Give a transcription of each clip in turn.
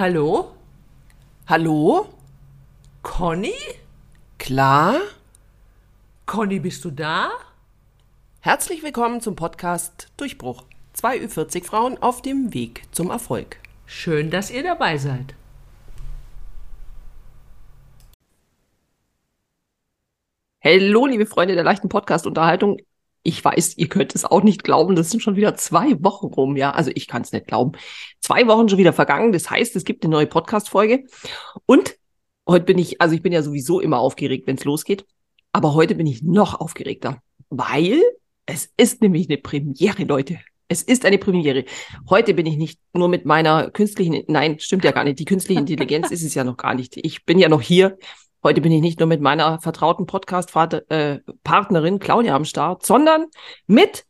Hallo? Hallo? Conny? Klar? Conny, bist du da? Herzlich willkommen zum Podcast Durchbruch. Zwei Ü40 Frauen auf dem Weg zum Erfolg. Schön, dass ihr dabei seid. Hallo, liebe Freunde der leichten Podcast-Unterhaltung. Ich weiß, ihr könnt es auch nicht glauben, das sind schon wieder zwei Wochen rum, ja. Also ich kann es nicht glauben. Zwei Wochen schon wieder vergangen. Das heißt, es gibt eine neue Podcast-Folge. Und heute bin ich, also ich bin ja sowieso immer aufgeregt, wenn es losgeht. Aber heute bin ich noch aufgeregter, weil es ist nämlich eine Premiere, Leute. Es ist eine Premiere. Heute bin ich nicht nur mit meiner künstlichen, nein, stimmt ja gar nicht. Die künstliche Intelligenz ist es ja noch gar nicht. Ich bin ja noch hier. Heute bin ich nicht nur mit meiner vertrauten Podcast-Partnerin äh, Claudia am Start, sondern mit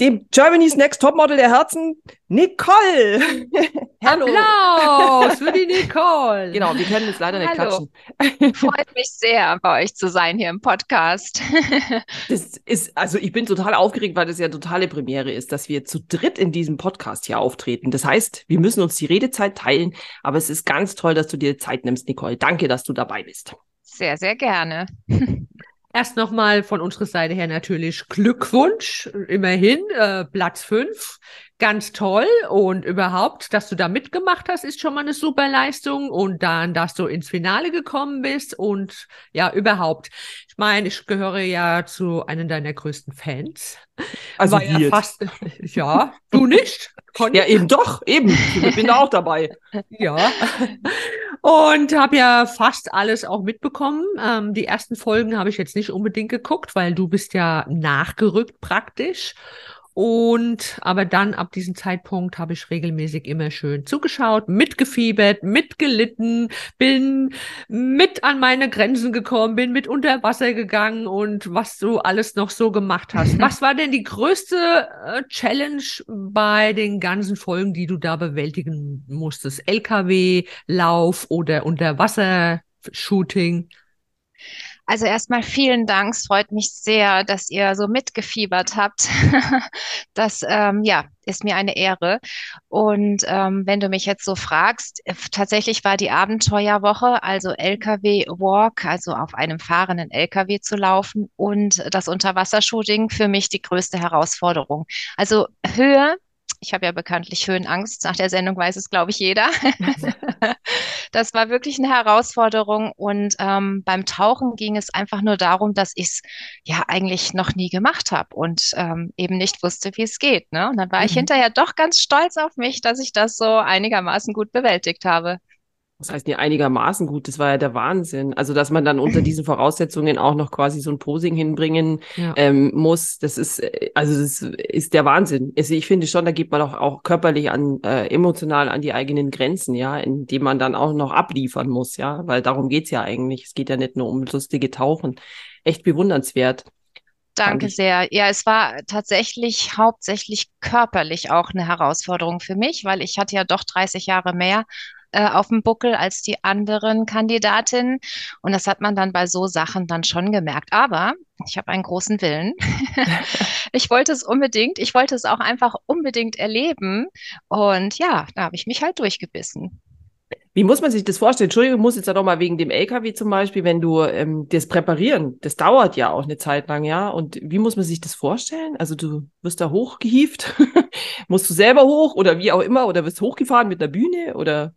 dem Germany's Next Topmodel der Herzen, Nicole. Hallo. Applaus für die Nicole. Genau, wir können jetzt leider nicht Hallo. klatschen. Freut mich sehr, bei euch zu sein hier im Podcast. Das ist, also ich bin total aufgeregt, weil das ja totale Premiere ist, dass wir zu dritt in diesem Podcast hier auftreten. Das heißt, wir müssen uns die Redezeit teilen, aber es ist ganz toll, dass du dir Zeit nimmst, Nicole. Danke, dass du dabei bist. Sehr, sehr gerne. Erst nochmal von unserer Seite her natürlich Glückwunsch. Immerhin äh, Platz 5. Ganz toll. Und überhaupt, dass du da mitgemacht hast, ist schon mal eine super Leistung. Und dann, dass du ins Finale gekommen bist und ja, überhaupt. Ich meine, ich gehöre ja zu einem deiner größten Fans. Also War ja fast, ja, du nicht? Conny? Ja, eben doch, eben. Ich bin da auch dabei. Ja. Und habe ja fast alles auch mitbekommen. Ähm, die ersten Folgen habe ich jetzt nicht unbedingt geguckt, weil du bist ja nachgerückt praktisch. Und aber dann ab diesem Zeitpunkt habe ich regelmäßig immer schön zugeschaut, mitgefiebert, mitgelitten, bin mit an meine Grenzen gekommen, bin mit unter Wasser gegangen und was du alles noch so gemacht hast. Was war denn die größte äh, Challenge bei den ganzen Folgen, die du da bewältigen musstest? LKW-Lauf oder Unterwasser-Shooting? Also erstmal vielen Dank. Es freut mich sehr, dass ihr so mitgefiebert habt. Das, ähm, ja, ist mir eine Ehre. Und ähm, wenn du mich jetzt so fragst, tatsächlich war die Abenteuerwoche, also LKW-Walk, also auf einem fahrenden LKW zu laufen und das Unterwassershooting für mich die größte Herausforderung. Also Höhe. Ich habe ja bekanntlich Höhenangst. Nach der Sendung weiß es, glaube ich, jeder. Das war wirklich eine Herausforderung. Und ähm, beim Tauchen ging es einfach nur darum, dass ich es ja eigentlich noch nie gemacht habe und ähm, eben nicht wusste, wie es geht. Ne? Und dann war ich Mhm. hinterher doch ganz stolz auf mich, dass ich das so einigermaßen gut bewältigt habe. Das heißt, nicht einigermaßen gut, das war ja der Wahnsinn. Also, dass man dann unter diesen Voraussetzungen auch noch quasi so ein Posing hinbringen Ja. ähm, muss, das ist, äh, also das ist der Wahnsinn. Also ich finde schon, da geht man auch, auch körperlich an, äh, emotional an die eigenen Grenzen, ja, indem man dann auch noch abliefern muss, ja, weil darum geht's ja eigentlich. Es geht ja nicht nur um lustige Tauchen. Echt bewundernswert. Danke sehr. Ja, es war tatsächlich hauptsächlich körperlich auch eine Herausforderung für mich, weil ich hatte ja doch 30 Jahre mehr äh, auf dem Buckel als die anderen Kandidatinnen. Und das hat man dann bei so Sachen dann schon gemerkt. Aber ich habe einen großen Willen. Ich wollte es unbedingt. Ich wollte es auch einfach unbedingt erleben. Und ja, da habe ich mich halt durchgebissen. Wie muss man sich das vorstellen? Entschuldigung, muss jetzt ja noch mal wegen dem LKW zum Beispiel, wenn du ähm, das präparieren, das dauert ja auch eine Zeit lang, ja. Und wie muss man sich das vorstellen? Also du wirst da hochgehievt, musst du selber hoch oder wie auch immer, oder wirst hochgefahren mit der Bühne oder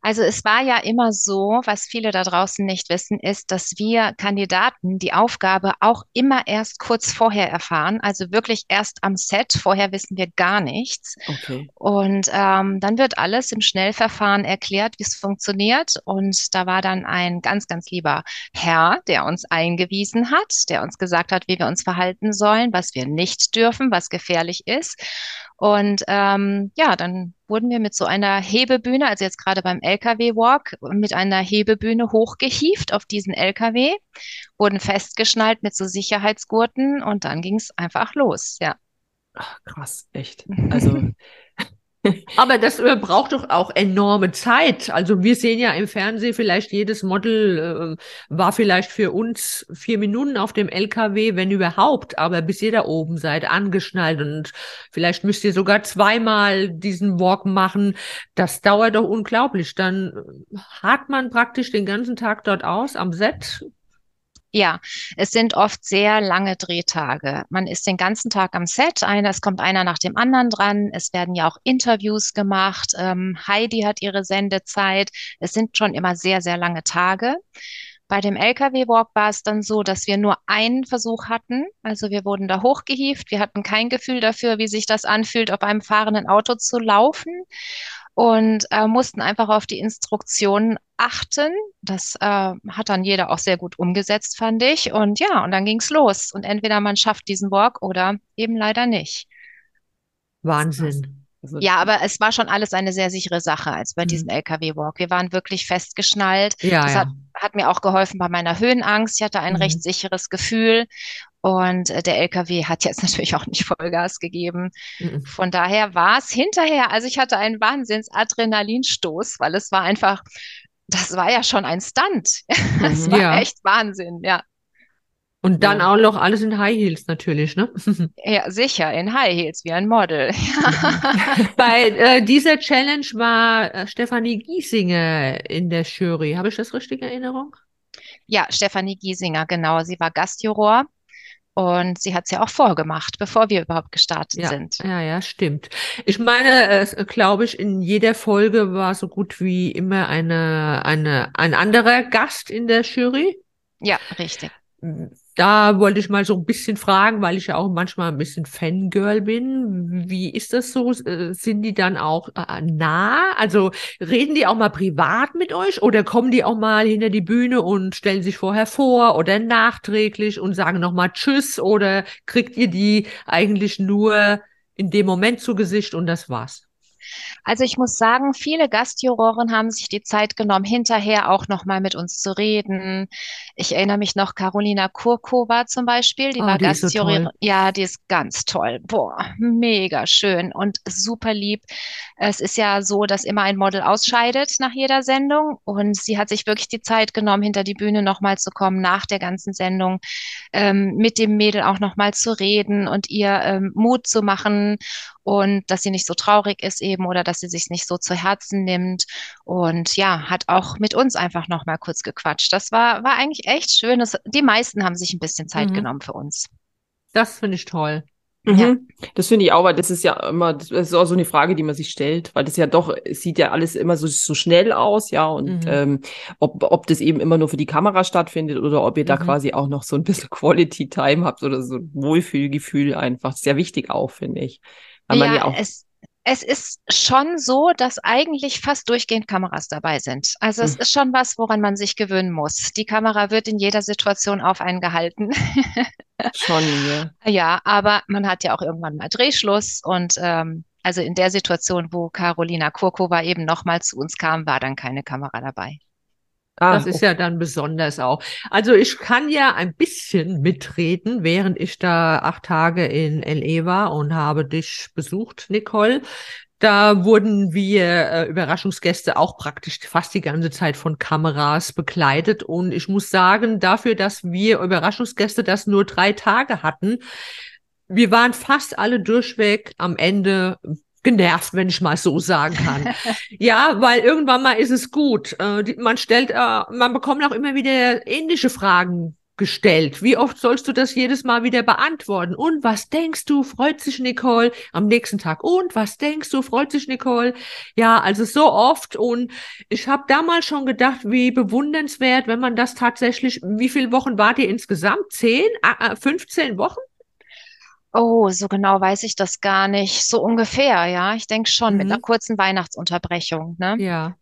Also es war ja immer so, was viele da draußen nicht wissen, ist, dass wir Kandidaten die Aufgabe auch immer erst kurz vorher erfahren, also wirklich erst am Set. Vorher wissen wir gar nichts. okay. Und ähm, dann wird alles im Schnellverfahren erklärt, wie es funktioniert. Und da war dann ein ganz, ganz lieber Herr, der uns eingewiesen hat, der uns gesagt hat, wie wir uns verhalten sollen, was wir nicht dürfen, was gefährlich ist. Und ähm, ja, dann wurden wir mit so einer Hebebühne, also jetzt gerade beim LKW-Walk, mit einer Hebebühne hochgehievt auf diesen LKW, wurden festgeschnallt mit so Sicherheitsgurten und dann ging es einfach los, ja. Ach, krass, echt. Also Aber das äh, braucht doch auch enorme Zeit. Also wir sehen ja im Fernsehen vielleicht jedes Model äh, war vielleicht für uns vier Minuten auf dem LKW, wenn überhaupt. Aber bis ihr da oben seid, angeschnallt und vielleicht müsst ihr sogar zweimal diesen Walk machen. Das dauert doch unglaublich. Dann hat man praktisch den ganzen Tag dort aus am Set. Ja, es sind oft sehr lange Drehtage. Man ist den ganzen Tag am Set, einer, es kommt einer nach dem anderen dran. Es werden ja auch Interviews gemacht. Ähm, Heidi hat ihre Sendezeit. Es sind schon immer sehr, sehr lange Tage. Bei dem LKW-Walk war es dann so, dass wir nur einen Versuch hatten. Also wir wurden da hochgehievt. Wir hatten kein Gefühl dafür, wie sich das anfühlt, auf einem fahrenden Auto zu laufen und äh, mussten einfach auf die Instruktionen achten. Das äh, hat dann jeder auch sehr gut umgesetzt, fand ich. Und ja, und dann ging's los. Und entweder man schafft diesen Walk oder eben leider nicht. Wahnsinn. Also, ja, aber es war schon alles eine sehr sichere Sache als bei mhm. diesem LKW-Walk. Wir waren wirklich festgeschnallt. Ja, das ja. Hat, hat, mir auch geholfen bei meiner Höhenangst. Ich hatte ein mhm. recht sicheres Gefühl. Und äh, der LKW hat jetzt natürlich auch nicht Vollgas gegeben. Mhm. Von daher war es hinterher, also ich hatte einen Wahnsinns-Adrenalinstoß, weil es war einfach, das war ja schon ein Stunt. Das mhm. war ja. echt Wahnsinn, ja. Und dann ja. auch noch alles in High Heels natürlich, ne? Ja, sicher, in High Heels, wie ein Model. Bei äh, dieser Challenge war äh, Stefanie Giesinger in der Jury. Habe ich das richtig in Erinnerung? Ja, Stefanie Giesinger, genau. Sie war Gastjuror und sie hat es ja auch vorgemacht, bevor wir überhaupt gestartet ja, sind. Ja, ja, stimmt. Ich meine, äh, glaube ich, in jeder Folge war so gut wie immer eine, eine, ein anderer Gast in der Jury. Ja, richtig da wollte ich mal so ein bisschen fragen, weil ich ja auch manchmal ein bisschen Fangirl bin. Wie ist das so? Äh, sind die dann auch äh, nah? Also reden die auch mal privat mit euch oder kommen die auch mal hinter die Bühne und stellen sich vorher vor oder nachträglich und sagen nochmal Tschüss oder kriegt ihr die eigentlich nur in dem Moment zu Gesicht und das war's? Also ich muss sagen, viele Gastjuroren haben sich die Zeit genommen, hinterher auch nochmal mit uns zu reden. Ich erinnere mich noch, Carolina Kurkova zum Beispiel, die oh, war Gastjurorin. So ja, die ist ganz toll. Boah, mega schön und super lieb. Es ist ja so, dass immer ein Model ausscheidet nach jeder Sendung und sie hat sich wirklich die Zeit genommen, hinter die Bühne nochmal zu kommen, nach der ganzen Sendung, ähm, mit dem Mädel auch nochmal zu reden und ihr ähm, Mut zu machen und dass sie nicht so traurig ist eben oder dass sie sich nicht so zu Herzen nimmt und ja, hat auch mit uns einfach noch mal kurz gequatscht. Das war war eigentlich echt schön. Das, die meisten haben sich ein bisschen Zeit mhm. genommen für uns. Das finde ich toll. Mhm. Ja. Das finde ich auch, weil das ist ja immer, das ist auch so eine Frage, die man sich stellt, weil das ja doch, es sieht ja alles immer so, so schnell aus, ja, und mhm. ähm, ob, ob das eben immer nur für die Kamera stattfindet oder ob ihr da mhm. quasi auch noch so ein bisschen Quality Time habt oder so ein Wohlfühlgefühl einfach. Das ist ja wichtig auch, finde ich. Weil ja, ja auch es, es ist schon so, dass eigentlich fast durchgehend Kameras dabei sind. Also es hm. ist schon was, woran man sich gewöhnen muss. Die Kamera wird in jeder Situation auf einen gehalten. schon, ja. Ja, aber man hat ja auch irgendwann mal Drehschluss und ähm, also in der Situation, wo Carolina Kurkova eben nochmal zu uns kam, war dann keine Kamera dabei. Ah, das ist okay. ja dann besonders auch. Also ich kann ja ein bisschen mitreden, während ich da acht Tage in LE war und habe dich besucht, Nicole. Da wurden wir äh, Überraschungsgäste auch praktisch fast die ganze Zeit von Kameras begleitet. Und ich muss sagen, dafür, dass wir Überraschungsgäste das nur drei Tage hatten, wir waren fast alle durchweg am Ende genervt, wenn ich mal so sagen kann. ja, weil irgendwann mal ist es gut. Äh, die, man stellt, äh, man bekommt auch immer wieder ähnliche Fragen gestellt. Wie oft sollst du das jedes Mal wieder beantworten? Und was denkst du? Freut sich Nicole am nächsten Tag? Und was denkst du? Freut sich Nicole? Ja, also so oft. Und ich habe damals schon gedacht, wie bewundernswert, wenn man das tatsächlich. Wie viele Wochen wart ihr insgesamt? Zehn? 15 äh, Wochen? Oh, so genau weiß ich das gar nicht. So ungefähr, ja. Ich denke schon mit einer mhm. kurzen Weihnachtsunterbrechung, ne? Ja.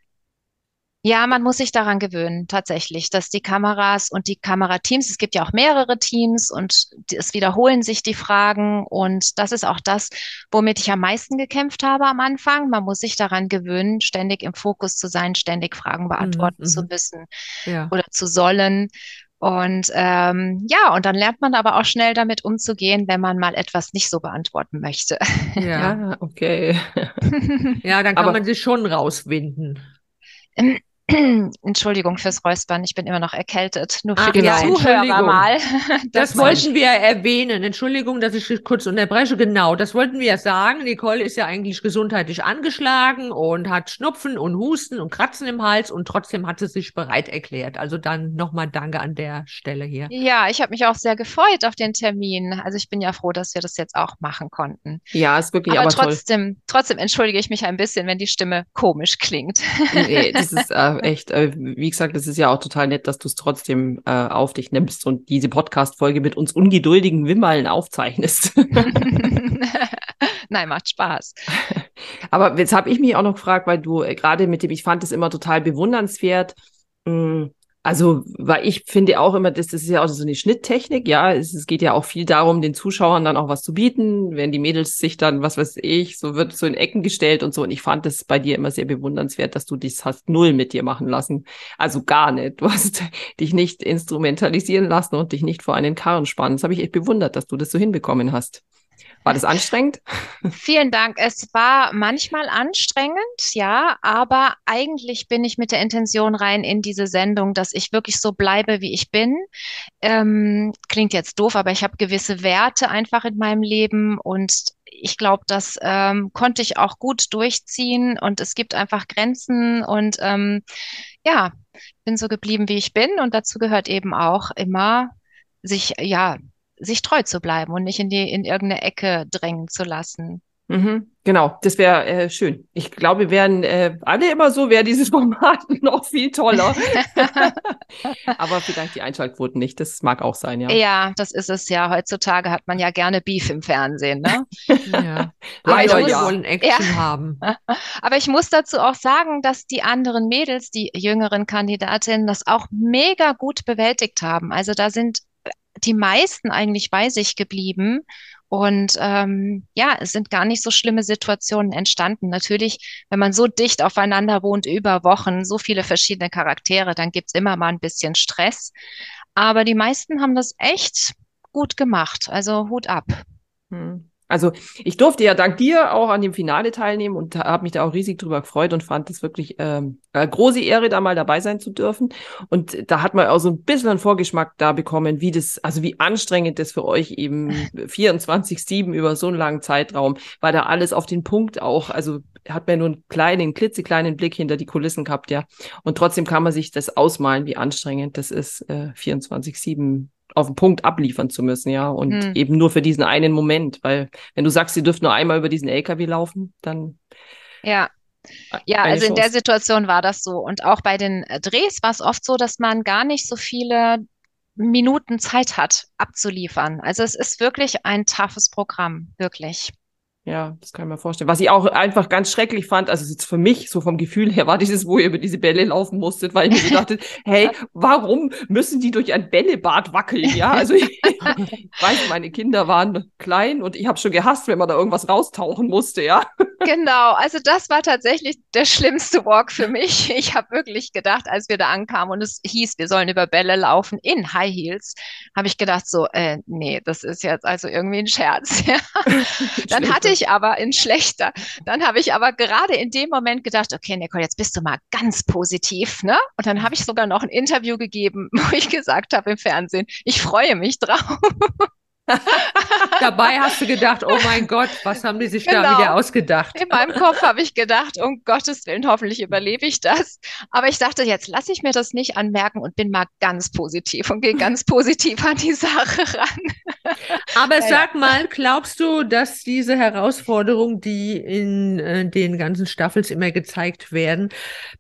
Ja, man muss sich daran gewöhnen, tatsächlich, dass die Kameras und die Kamerateams, es gibt ja auch mehrere Teams und es wiederholen sich die Fragen und das ist auch das, womit ich am meisten gekämpft habe am Anfang. Man muss sich daran gewöhnen, ständig im Fokus zu sein, ständig Fragen beantworten mhm, zu mhm. müssen ja. oder zu sollen. Und ähm, ja, und dann lernt man aber auch schnell damit umzugehen, wenn man mal etwas nicht so beantworten möchte. Ja, Ja, okay. ja, dann kann Aber- man sich schon rauswinden. Entschuldigung fürs Räuspern, ich bin immer noch erkältet. Nur für Ach die ja, Zuhörer mal. Das man- wollten wir erwähnen. Entschuldigung, dass ich kurz unterbreche. Genau, das wollten wir ja sagen. Nicole ist ja eigentlich gesundheitlich angeschlagen und hat Schnupfen und Husten und Kratzen im Hals und trotzdem hat sie sich bereit erklärt. Also dann nochmal Danke an der Stelle hier. Ja, ich habe mich auch sehr gefreut auf den Termin. Also ich bin ja froh, dass wir das jetzt auch machen konnten. Ja, ist wirklich Aber aber toll. trotzdem, trotzdem entschuldige ich mich ein bisschen, wenn die Stimme komisch klingt. Nee, das ist äh, echt, äh, wie gesagt, das ist ja auch total nett, dass du es trotzdem äh, auf dich nimmst und diese Podcast-Folge mit uns ungeduldigen Wimmeln aufzeichnest. Nein, macht Spaß. Aber jetzt habe ich mich auch noch gefragt, weil du äh, gerade mit dem, ich fand es immer total bewundernswert. mh, Also, weil ich finde auch immer, das, das ist ja auch so eine Schnitttechnik, ja. Es, es geht ja auch viel darum, den Zuschauern dann auch was zu bieten, wenn die Mädels sich dann, was weiß ich, so wird so in Ecken gestellt und so. Und ich fand es bei dir immer sehr bewundernswert, dass du das hast null mit dir machen lassen. Also gar nicht. Du hast dich nicht instrumentalisieren lassen und dich nicht vor einen Karren spannen. Das habe ich echt bewundert, dass du das so hinbekommen hast. War das anstrengend? Vielen Dank. Es war manchmal anstrengend, ja, aber eigentlich bin ich mit der Intention rein in diese Sendung, dass ich wirklich so bleibe, wie ich bin. Ähm, klingt jetzt doof, aber ich habe gewisse Werte einfach in meinem Leben und ich glaube, das ähm, konnte ich auch gut durchziehen und es gibt einfach Grenzen und ähm, ja, bin so geblieben, wie ich bin und dazu gehört eben auch immer sich, ja, sich treu zu bleiben und nicht in die, in irgendeine Ecke drängen zu lassen. Mhm, genau, das wäre äh, schön. Ich glaube, wir wären äh, alle immer so, wäre dieses Format noch viel toller. Aber vielleicht die Einschaltquoten nicht. Das mag auch sein, ja. Ja, das ist es ja. Heutzutage hat man ja gerne Beef im Fernsehen, ne? Ja. Aber Leider Leute ja. wollen Action haben. Aber ich muss dazu auch sagen, dass die anderen Mädels, die jüngeren Kandidatinnen, das auch mega gut bewältigt haben. Also da sind die meisten eigentlich bei sich geblieben. Und ähm, ja, es sind gar nicht so schlimme Situationen entstanden. Natürlich, wenn man so dicht aufeinander wohnt über Wochen, so viele verschiedene Charaktere, dann gibt's immer mal ein bisschen Stress. Aber die meisten haben das echt gut gemacht. Also Hut ab. Hm. Also ich durfte ja dank dir auch an dem Finale teilnehmen und habe mich da auch riesig drüber gefreut und fand es wirklich ähm, eine große Ehre, da mal dabei sein zu dürfen. Und da hat man auch so ein bisschen einen Vorgeschmack da bekommen, wie das, also wie anstrengend das für euch eben 24-7 über so einen langen Zeitraum, weil da alles auf den Punkt auch, also hat man nur einen kleinen, klitzekleinen Blick hinter die Kulissen gehabt, ja. Und trotzdem kann man sich das ausmalen, wie anstrengend das ist, äh, 24-7 auf den Punkt abliefern zu müssen, ja. Und Hm. eben nur für diesen einen Moment, weil wenn du sagst, sie dürfen nur einmal über diesen LKW laufen, dann Ja. Ja, also in der Chance. Situation war das so. Und auch bei den äh, Drehs war es oft so, dass man gar nicht so viele Minuten Zeit hat, abzuliefern. Also es ist wirklich ein toughes Programm, wirklich. Ja, das kann ich mir vorstellen. Was ich auch einfach ganz schrecklich fand, also jetzt für mich, so vom Gefühl her, war dieses, wo ihr über diese Bälle laufen musstet, weil ich mir gedacht habe, hey, warum müssen die durch ein Bällebad wackeln? Ja, also ich, weiß, meine Kinder waren klein und ich habe schon gehasst, wenn man da irgendwas raustauchen musste, ja. Genau, also das war tatsächlich der schlimmste Walk für mich. Ich habe wirklich gedacht, als wir da ankamen und es hieß, wir sollen über Bälle laufen in High Heels, habe ich gedacht so, äh, nee, das ist jetzt also irgendwie ein Scherz. Ja. Dann hatte ich aber in schlechter, dann habe ich aber gerade in dem Moment gedacht, okay, Nicole, jetzt bist du mal ganz positiv, ne? Und dann habe ich sogar noch ein Interview gegeben, wo ich gesagt habe im Fernsehen, ich freue mich drauf. Dabei hast du gedacht, oh mein Gott, was haben die sich da Genau. wieder ausgedacht? In meinem Kopf habe ich gedacht, um Gottes Willen, hoffentlich überlebe ich das. Aber ich dachte, jetzt lasse ich mir das nicht anmerken und bin mal ganz positiv und gehe ganz positiv an die Sache ran. Aber Ja, sag mal, glaubst du, dass diese Herausforderungen, die in äh, den ganzen Staffels immer gezeigt werden,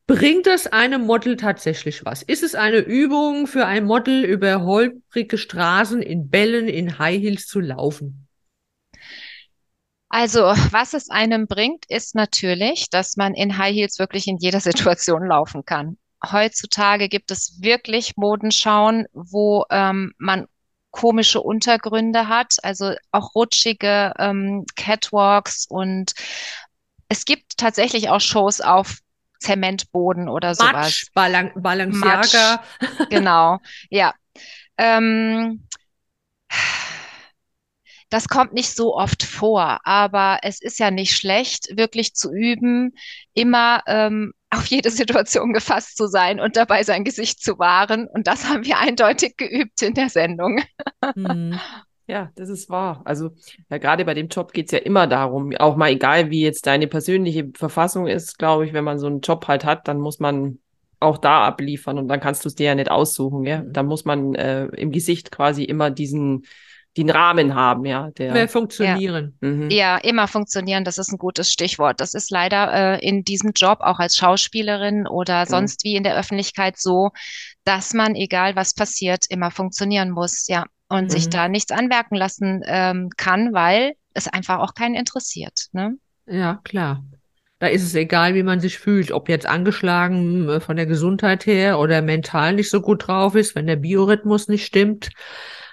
bringt es einem Model tatsächlich was? Ist es eine Übung für ein Model, über holprige Straßen in Bällen, in High Heels zu laufen? Also, was es einem bringt, ist natürlich, dass man in High Heels wirklich in jeder Situation laufen kann. Heutzutage gibt es wirklich Modenschauen, wo ähm, man komische Untergründe hat, also auch rutschige ähm, Catwalks und es gibt tatsächlich auch Shows auf Zementboden oder sowas. Matsch, Balan Balenciaga. Genau, ja. Ähm, das kommt nicht so oft vor, aber es ist ja nicht schlecht, wirklich zu üben, immer ähm, auf jede Situation gefasst zu sein und dabei sein Gesicht zu wahren. Und das haben wir eindeutig geübt in der Sendung. Mhm. Ja, das ist wahr. Also ja, gerade bei dem Job geht's ja immer darum, auch mal egal, wie jetzt deine persönliche Verfassung ist, glaube ich, wenn man so einen Job halt hat, dann muss man auch da abliefern und dann kannst du es dir ja nicht aussuchen, ja. Mhm. Da muss man äh, im Gesicht quasi immer diesen, den Rahmen haben, ja. Der, Mehr funktionieren. Mhm. Ja, immer funktionieren, das ist ein gutes Stichwort. Das ist leider äh, in diesem Job auch als Schauspielerin oder Mhm. sonst wie in der Öffentlichkeit so, dass man, egal was passiert, immer funktionieren muss, ja. Und sich Mhm. da nichts anmerken lassen ähm, kann, weil es einfach auch keinen interessiert. Ne? Ja, klar. Da ist es egal, wie man sich fühlt, ob jetzt angeschlagen äh, von der Gesundheit her oder mental nicht so gut drauf ist, wenn der Biorhythmus nicht stimmt.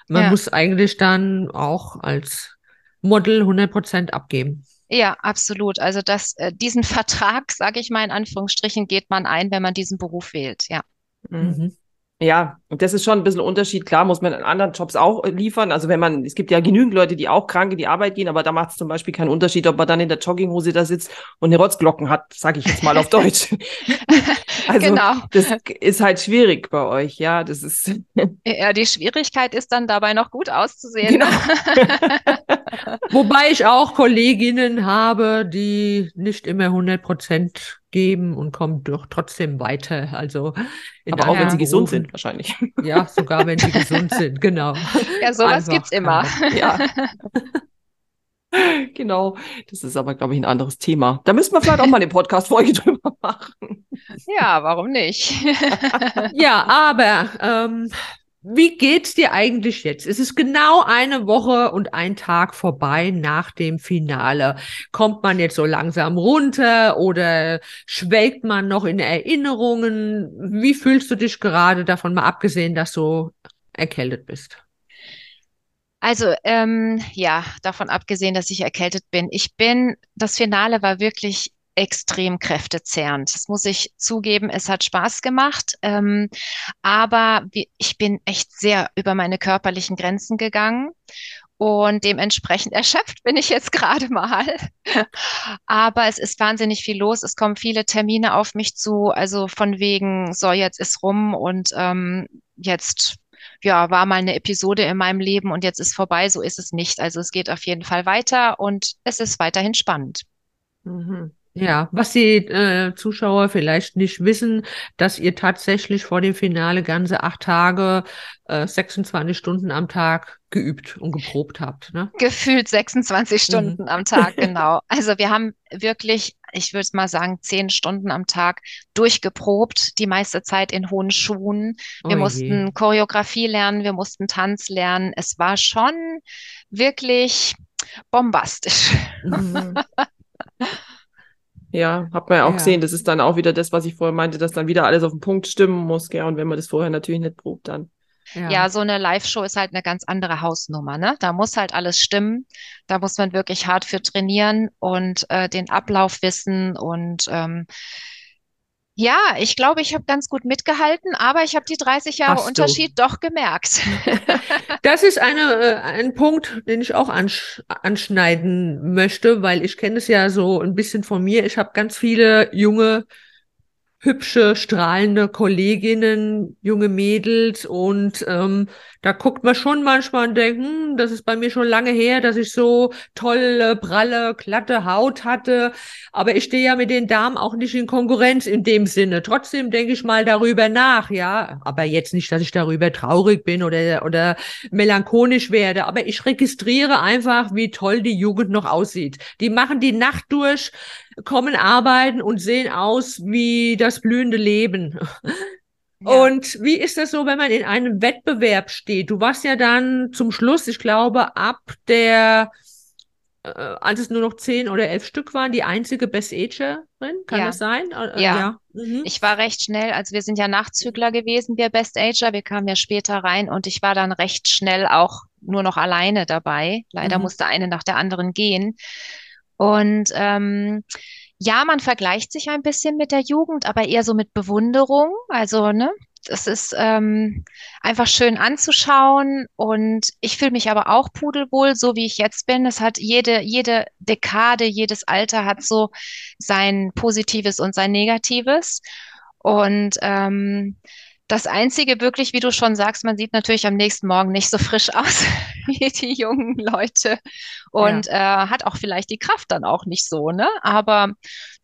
Man Ja. muss eigentlich dann auch als Model 100% abgeben. Ja, absolut. Also das, äh, diesen Vertrag, sage ich mal in Anführungsstrichen, geht man ein, wenn man diesen Beruf wählt. Ja. Mhm. Ja, und das ist schon ein bisschen Unterschied. Klar muss man in anderen Jobs auch äh, liefern. Also wenn man, es gibt ja genügend Leute, die auch krank in die Arbeit gehen, aber da macht es zum Beispiel keinen Unterschied, ob man dann in der Jogginghose da sitzt und eine Rotzglocken hat, sage ich jetzt mal auf Deutsch. Also Genau. das ist halt schwierig bei euch, ja. Das ist Ja, die Schwierigkeit ist dann dabei noch gut auszusehen. Genau. Wobei ich auch Kolleginnen habe, die nicht immer 100% geben und kommen doch trotzdem weiter. Also in aber auch wenn sie gesund Berufen. sind, wahrscheinlich. Ja, sogar wenn sie gesund sind, genau. Ja, sowas Einfach gibt's immer. Ja. Genau. Das ist aber, glaube ich, ein anderes Thema. Da müssen wir vielleicht auch mal eine Podcast-Folge drüber machen. Ja, warum nicht? Ja, aber ähm, wie geht's dir eigentlich jetzt? Es ist genau eine Woche und ein Tag vorbei nach dem Finale. Kommt man jetzt so langsam runter oder schwelgt man noch in Erinnerungen? Wie fühlst du dich gerade davon mal abgesehen, dass du erkältet bist? Also, ähm, ja, davon abgesehen, dass ich erkältet bin. Ich bin, das Finale war wirklich extrem kräftezehrend. Das muss ich zugeben. Es hat Spaß gemacht. Ähm, aber ich bin echt sehr über meine körperlichen Grenzen gegangen. Und dementsprechend erschöpft bin ich jetzt gerade mal. Aber es ist wahnsinnig viel los. Es kommen viele Termine auf mich zu. Also von wegen, so, jetzt ist rum und ähm, jetzt ja, war mal eine Episode in meinem Leben und jetzt ist vorbei. So ist es nicht. Also es geht auf jeden Fall weiter und es ist weiterhin spannend. Mhm. Ja, was die äh, Zuschauer vielleicht nicht wissen, dass ihr tatsächlich vor dem Finale ganze acht Tage, äh, 26 Stunden am Tag geübt und geprobt habt, ne? Gefühlt 26 Mhm. Stunden am Tag, genau. Also wir haben wirklich, ich würde mal sagen, zehn Stunden am Tag durchgeprobt, die meiste Zeit in hohen Schuhen. Wir Oh mussten Choreografie lernen, wir mussten Tanz lernen. Es war schon wirklich bombastisch. Mhm. Ja, hat man ja auch Ja. gesehen. Das ist dann auch wieder das, was ich vorher meinte, dass dann wieder alles auf den Punkt stimmen muss, gell? Und wenn man das vorher natürlich nicht probt, dann. Ja, so eine Live-Show ist halt eine ganz andere Hausnummer, ne? Da muss halt alles stimmen. Da muss man wirklich hart für trainieren und äh, den Ablauf wissen. Und ähm, ja, ich glaube, ich habe ganz gut mitgehalten, aber ich habe die 30 Jahre Hast du. Unterschied doch gemerkt. Das ist eine, äh, ein Punkt, den ich auch ansch anschneiden möchte, weil ich kenne es ja so ein bisschen von mir. Ich habe ganz viele junge, hübsche, strahlende Kolleginnen, junge Mädels und ähm, da guckt man schon manchmal und denkt, hm, das ist bei mir schon lange her, dass ich so tolle, pralle, glatte Haut hatte. Aber ich stehe ja mit den Damen auch nicht in Konkurrenz in dem Sinne. Trotzdem denke ich mal darüber nach, ja. Aber jetzt nicht, dass ich darüber traurig bin oder, oder melancholisch werde. Aber ich registriere einfach, wie toll die Jugend noch aussieht. Die machen die Nacht durch, kommen arbeiten und sehen aus wie das blühende Leben. Ja. Und wie ist das so, wenn man in einem Wettbewerb steht? Du warst ja dann zum Schluss, ich glaube, ab der, äh, als es nur noch zehn oder elf Stück waren, die einzige Best Agerin, kann Ja. das sein? Äh, Ja. ja. Mhm. Ich war recht schnell, also wir sind ja Nachzügler gewesen, wir Best Ager, wir kamen ja später rein und ich war dann recht schnell auch nur noch alleine dabei. Leider Mhm. musste eine nach der anderen gehen. Und ähm, ja, man vergleicht sich ein bisschen mit der Jugend, aber eher so mit Bewunderung. Also, ne, es ist ähm, einfach schön anzuschauen und ich fühle mich aber auch pudelwohl, so wie ich jetzt bin. Es hat jede, jede Dekade, jedes Alter hat so sein Positives und sein Negatives. Und ähm, das Einzige wirklich, wie du schon sagst, man sieht natürlich am nächsten Morgen nicht so frisch aus wie die jungen Leute und ja. äh, hat auch vielleicht die Kraft dann auch nicht so, ne? Aber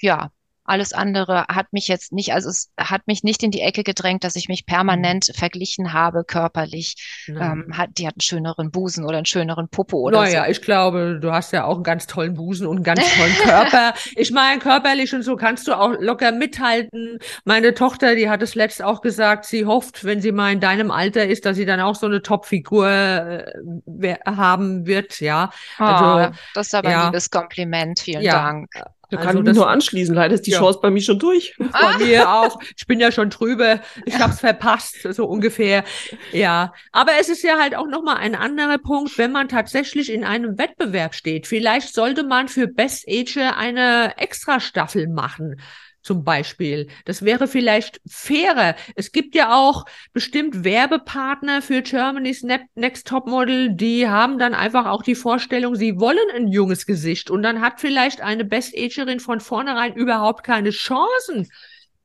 ja, alles andere hat mich jetzt nicht, also es hat mich nicht in die Ecke gedrängt, dass ich mich permanent mhm. verglichen habe körperlich. Ähm, hat, die hat einen schöneren Busen oder einen schöneren Popo oder naja, so. ich glaube, du hast ja auch einen ganz tollen Busen und einen ganz tollen Körper. ich meine, körperlich und so kannst du auch locker mithalten. Meine Tochter, die hat es letzt auch gesagt, sie hofft, wenn sie mal in deinem Alter ist, dass sie dann auch so eine Top-Figur äh, haben wird, ja. Also, oh, das ist aber ja. ein liebes Kompliment. Vielen ja. Dank. Da kann also ich mich nur anschließen. Leider ist die ja. Chance bei mir schon durch. Bei mir auch. Ich bin ja schon drüber. Ich habe es verpasst, so ungefähr. Ja, aber es ist ja halt auch noch mal ein anderer Punkt, wenn man tatsächlich in einem Wettbewerb steht. Vielleicht sollte man für Best Ager eine Extra-Staffel machen zum Beispiel. Das wäre vielleicht fairer. Es gibt ja auch bestimmt Werbepartner für Germany's Next Topmodel, die haben dann einfach auch die Vorstellung, sie wollen ein junges Gesicht und dann hat vielleicht eine Best-Agerin von vornherein überhaupt keine Chancen,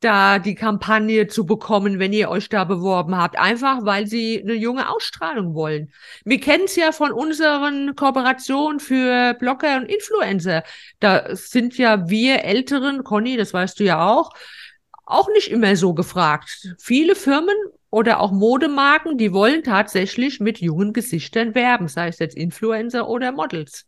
da die Kampagne zu bekommen, wenn ihr euch da beworben habt. Einfach, weil sie eine junge Ausstrahlung wollen. Wir kennen es ja von unseren Kooperationen für Blogger und Influencer. Da sind ja wir Älteren, Conny, das weißt du ja auch, auch nicht immer so gefragt. Viele Firmen oder auch Modemarken, die wollen tatsächlich mit jungen Gesichtern werben, sei es jetzt Influencer oder Models.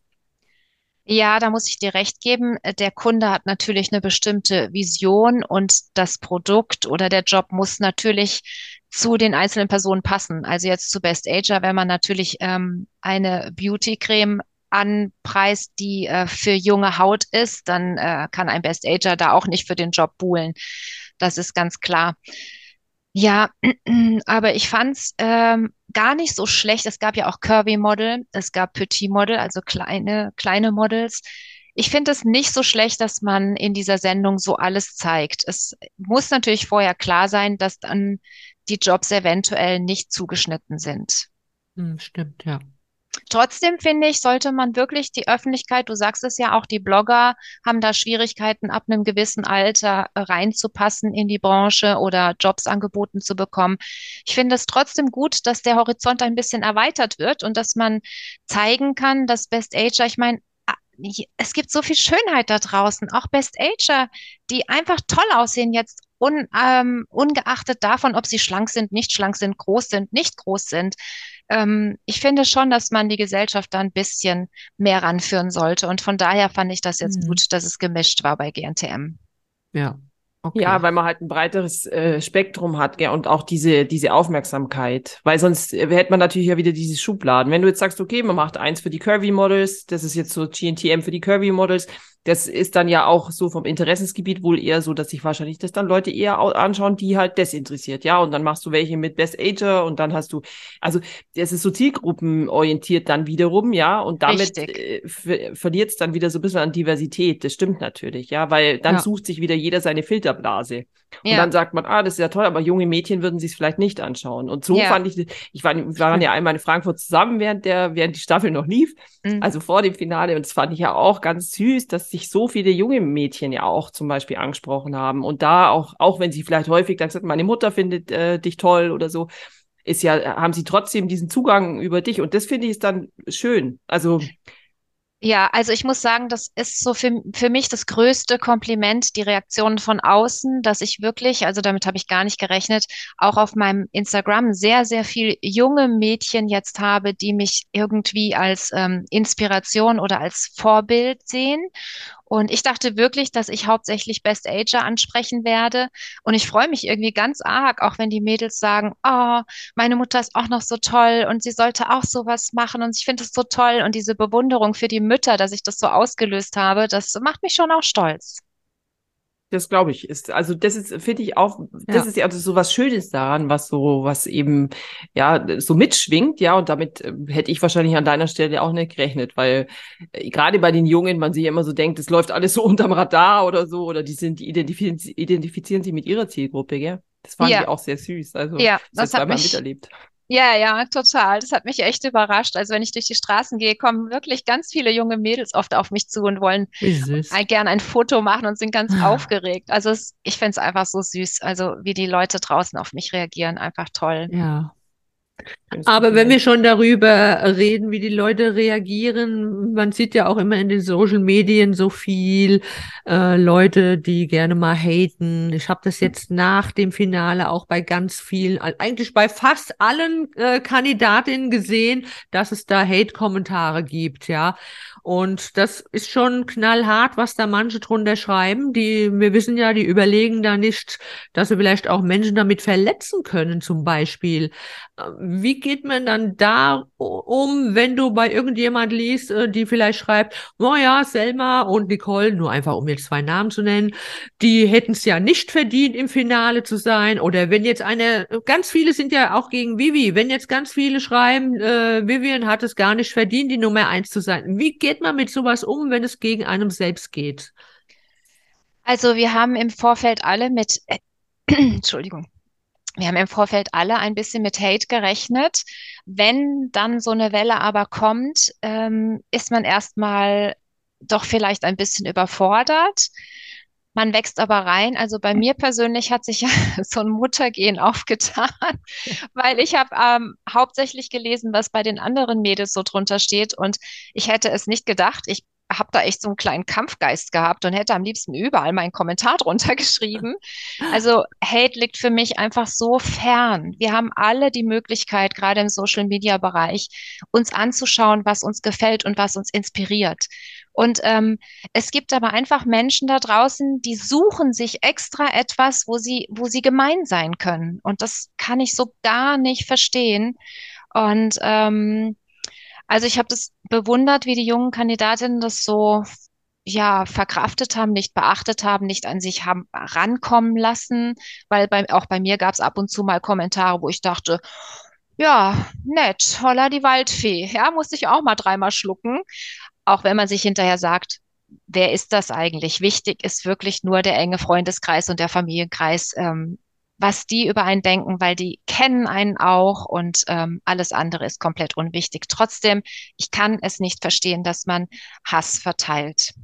Ja, da muss ich dir recht geben. Äh, der Kunde hat natürlich eine bestimmte Vision und das Produkt oder der Job muss natürlich zu den einzelnen Personen passen. Also jetzt zu Best Ager, wenn man natürlich ähm, eine Beauty-Creme anpreist, die äh, für junge Haut ist, dann äh, kann ein Best Ager da auch nicht für den Job buhlen. Das ist ganz klar. Ja, aber ich fand's ähm, gar nicht so schlecht. Es gab ja auch Curvy Model, es gab Petit Model, also kleine, kleine Models. Ich finde es nicht so schlecht, dass man in dieser Sendung so alles zeigt. Es muss natürlich vorher klar sein, dass dann die Jobs eventuell nicht zugeschnitten sind. Hm, stimmt, ja. Trotzdem finde ich, sollte man wirklich die Öffentlichkeit, du sagst es ja auch, die Blogger haben da Schwierigkeiten, ab einem gewissen Alter reinzupassen in die Branche oder Jobs angeboten zu bekommen. Ich finde es trotzdem gut, dass der Horizont ein bisschen erweitert wird und dass man zeigen kann, dass Best Ager, ich meine, es gibt so viel Schönheit da draußen, auch Best Ager, die einfach toll aussehen jetzt, un, ähm, ungeachtet davon, ob sie schlank sind, nicht schlank sind, groß sind, nicht groß sind ähm, ich finde schon, dass man die Gesellschaft da ein bisschen mehr ranführen sollte. Und von daher fand ich das jetzt mhm. gut, dass es gemischt war bei GNTM. Ja. Okay. Ja, weil man halt ein breiteres äh, Spektrum hat gell, und auch diese, diese Aufmerksamkeit. Weil sonst äh, hätte man natürlich ja wieder diese Schubladen. Wenn du jetzt sagst, okay, man macht eins für die Curvy Models, das ist jetzt so GNTM für die Curvy Models, das ist dann ja auch so vom Interessensgebiet wohl eher so, dass sich wahrscheinlich das dann Leute eher anschauen, die halt das interessiert, ja. Und dann machst du welche mit Best Ager und dann hast du, also das ist so zielgruppenorientiert dann wiederum, ja. Und damit äh, verliert es dann wieder so ein bisschen an Diversität. Das stimmt natürlich, ja, weil dann ja. sucht sich wieder jeder seine Filterblase. Und ja. dann sagt man, ah, das ist ja toll, aber junge Mädchen würden sich es vielleicht nicht anschauen. Und so ja. fand ich, ich war, wir waren ja einmal in Frankfurt zusammen, während der, während die Staffel noch lief, mhm. also vor dem Finale. Und das fand ich ja auch ganz süß, dass sich so viele junge Mädchen ja auch zum Beispiel angesprochen haben. Und da auch, auch wenn sie vielleicht häufig dann gesagt, meine Mutter findet äh, dich toll oder so, ist ja, haben sie trotzdem diesen Zugang über dich. Und das finde ich ist dann schön. Also ja, also ich muss sagen, das ist so für, für mich das größte Kompliment, die Reaktionen von außen, dass ich wirklich, also damit habe ich gar nicht gerechnet, auch auf meinem Instagram sehr, sehr viel junge Mädchen jetzt habe, die mich irgendwie als ähm, Inspiration oder als Vorbild sehen und ich dachte wirklich, dass ich hauptsächlich Best Ager ansprechen werde. Und ich freue mich irgendwie ganz arg, auch wenn die Mädels sagen, oh, meine Mutter ist auch noch so toll und sie sollte auch sowas machen und ich finde es so toll. Und diese Bewunderung für die Mütter, dass ich das so ausgelöst habe, das macht mich schon auch stolz. Das glaube ich ist, also das ist, finde ich auch, das ja. ist ja also so was Schönes daran, was so, was eben, ja, so mitschwingt, ja, und damit äh, hätte ich wahrscheinlich an deiner Stelle auch nicht gerechnet, weil äh, gerade bei den Jungen man sich ja immer so denkt, es läuft alles so unterm Radar oder so, oder die sind, die identifizieren, identifizieren sich mit ihrer Zielgruppe, gell? Das fand Ja. ich auch sehr süß. Also, Ja, das das hat mich- miterlebt. Ja, ja, total. Das hat mich echt überrascht. Also wenn ich durch die Straßen gehe, kommen wirklich ganz viele junge Mädels oft auf mich zu und wollen gern ein Foto machen und sind ganz Ah. aufgeregt. Also es, ich finde es einfach so süß. Also wie die Leute draußen auf mich reagieren, einfach toll. Ja. Aber wenn Kompliment. wir schon darüber reden, wie die Leute reagieren, man sieht ja auch immer in den Social Medien so viel äh, Leute, die gerne mal haten. Ich habe das jetzt nach dem Finale auch bei ganz vielen, eigentlich bei fast allen äh, Kandidatinnen gesehen, dass es da Hate-Kommentare gibt, ja. Und das ist schon knallhart, was da manche drunter schreiben. Die, wir wissen ja, die überlegen da nicht, dass sie vielleicht auch Menschen damit verletzen können, zum Beispiel. Wie geht man dann da um, wenn du bei irgendjemand liest, äh, die vielleicht schreibt, oh ja, Selma und Nicole, nur einfach um jetzt zwei Namen zu nennen, die hätten es ja nicht verdient, im Finale zu sein. Oder wenn jetzt eine, ganz viele sind ja auch gegen Vivi, wenn jetzt ganz viele schreiben, äh, Vivian hat es gar nicht verdient, die Nummer eins zu sein. Wie geht man mit sowas um, wenn es gegen einem selbst geht? Also wir haben im Vorfeld alle mit, äh, Entschuldigung, wir haben im Vorfeld alle ein bisschen mit Hate gerechnet. Wenn dann so eine Welle aber kommt, ähm, ist man erstmal doch vielleicht ein bisschen überfordert. Man wächst aber rein. Also bei mir persönlich hat sich ja so ein Muttergehen aufgetan, weil ich habe ähm, hauptsächlich gelesen, was bei den anderen Mädels so drunter steht und ich hätte es nicht gedacht. Ich habe da echt so einen kleinen Kampfgeist gehabt und hätte am liebsten überall meinen Kommentar drunter geschrieben. Also Hate liegt für mich einfach so fern. Wir haben alle die Möglichkeit, gerade im Social-Media-Bereich, uns anzuschauen, was uns gefällt und was uns inspiriert. Und ähm, es gibt aber einfach Menschen da draußen, die suchen sich extra etwas, wo sie, wo sie gemein sein können. Und das kann ich so gar nicht verstehen. Und ähm, also ich habe das bewundert, wie die jungen Kandidatinnen das so ja verkraftet haben, nicht beachtet haben, nicht an sich haben rankommen lassen, weil bei, auch bei mir gab es ab und zu mal Kommentare, wo ich dachte, ja, nett, holla die Waldfee, ja, musste ich auch mal dreimal schlucken, auch wenn man sich hinterher sagt, wer ist das eigentlich? Wichtig ist wirklich nur der enge Freundeskreis und der Familienkreis, ähm, was die über einen denken, weil die kennen einen auch und ähm, alles andere ist komplett unwichtig. Trotzdem, ich kann es nicht verstehen, dass man Hass verteilt.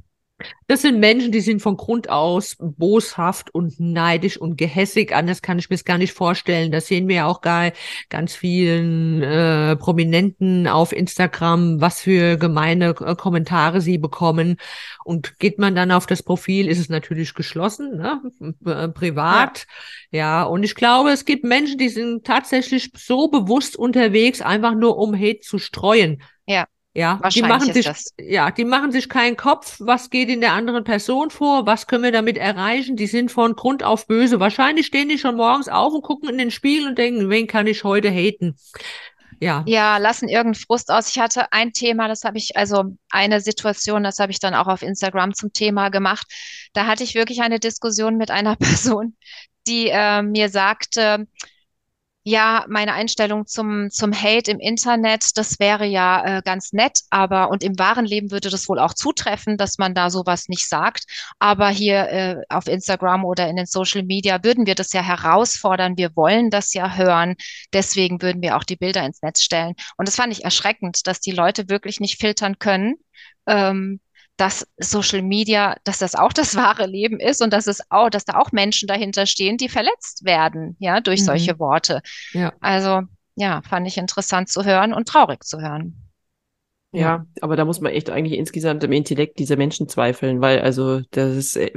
Das sind Menschen, die sind von Grund aus boshaft und neidisch und gehässig. Anders kann ich mir es gar nicht vorstellen. Das sehen wir ja auch bei ganz vielen äh, Prominenten auf Instagram, was für gemeine äh, Kommentare sie bekommen. Und geht man dann auf das Profil, ist es natürlich geschlossen, ne? Äh, privat. Ja. ja, und ich glaube, es gibt Menschen, die sind tatsächlich so bewusst unterwegs, einfach nur um Hate zu streuen. Ja. Ja, die machen ist sich, das. ja, die machen sich keinen Kopf, was geht in der anderen Person vor, was können wir damit erreichen. Die sind von Grund auf böse. Wahrscheinlich stehen die schon morgens auf und gucken in den Spiegel und denken, wen kann ich heute haten? Ja. Ja, lassen irgendeinen Frust aus. Ich hatte ein Thema, das habe ich, also eine Situation, das habe ich dann auch auf Instagram zum Thema gemacht. Da hatte ich wirklich eine Diskussion mit einer Person, die äh, mir sagte, ja, meine Einstellung zum, zum Hate im Internet, das wäre ja äh, ganz nett, aber und im wahren Leben würde das wohl auch zutreffen, dass man da sowas nicht sagt. Aber hier äh, auf Instagram oder in den Social Media würden wir das ja herausfordern. Wir wollen das ja hören. Deswegen würden wir auch die Bilder ins Netz stellen. Und das fand ich erschreckend, dass die Leute wirklich nicht filtern können. Ähm, dass Social Media, dass das auch das wahre Leben ist und dass es auch, dass da auch Menschen dahinter stehen, die verletzt werden, ja, durch Mhm. solche Worte. Ja. Also, ja, fand ich interessant zu hören und traurig zu hören. Ja, aber da muss man echt eigentlich insgesamt im Intellekt dieser Menschen zweifeln, weil also das ist, äh,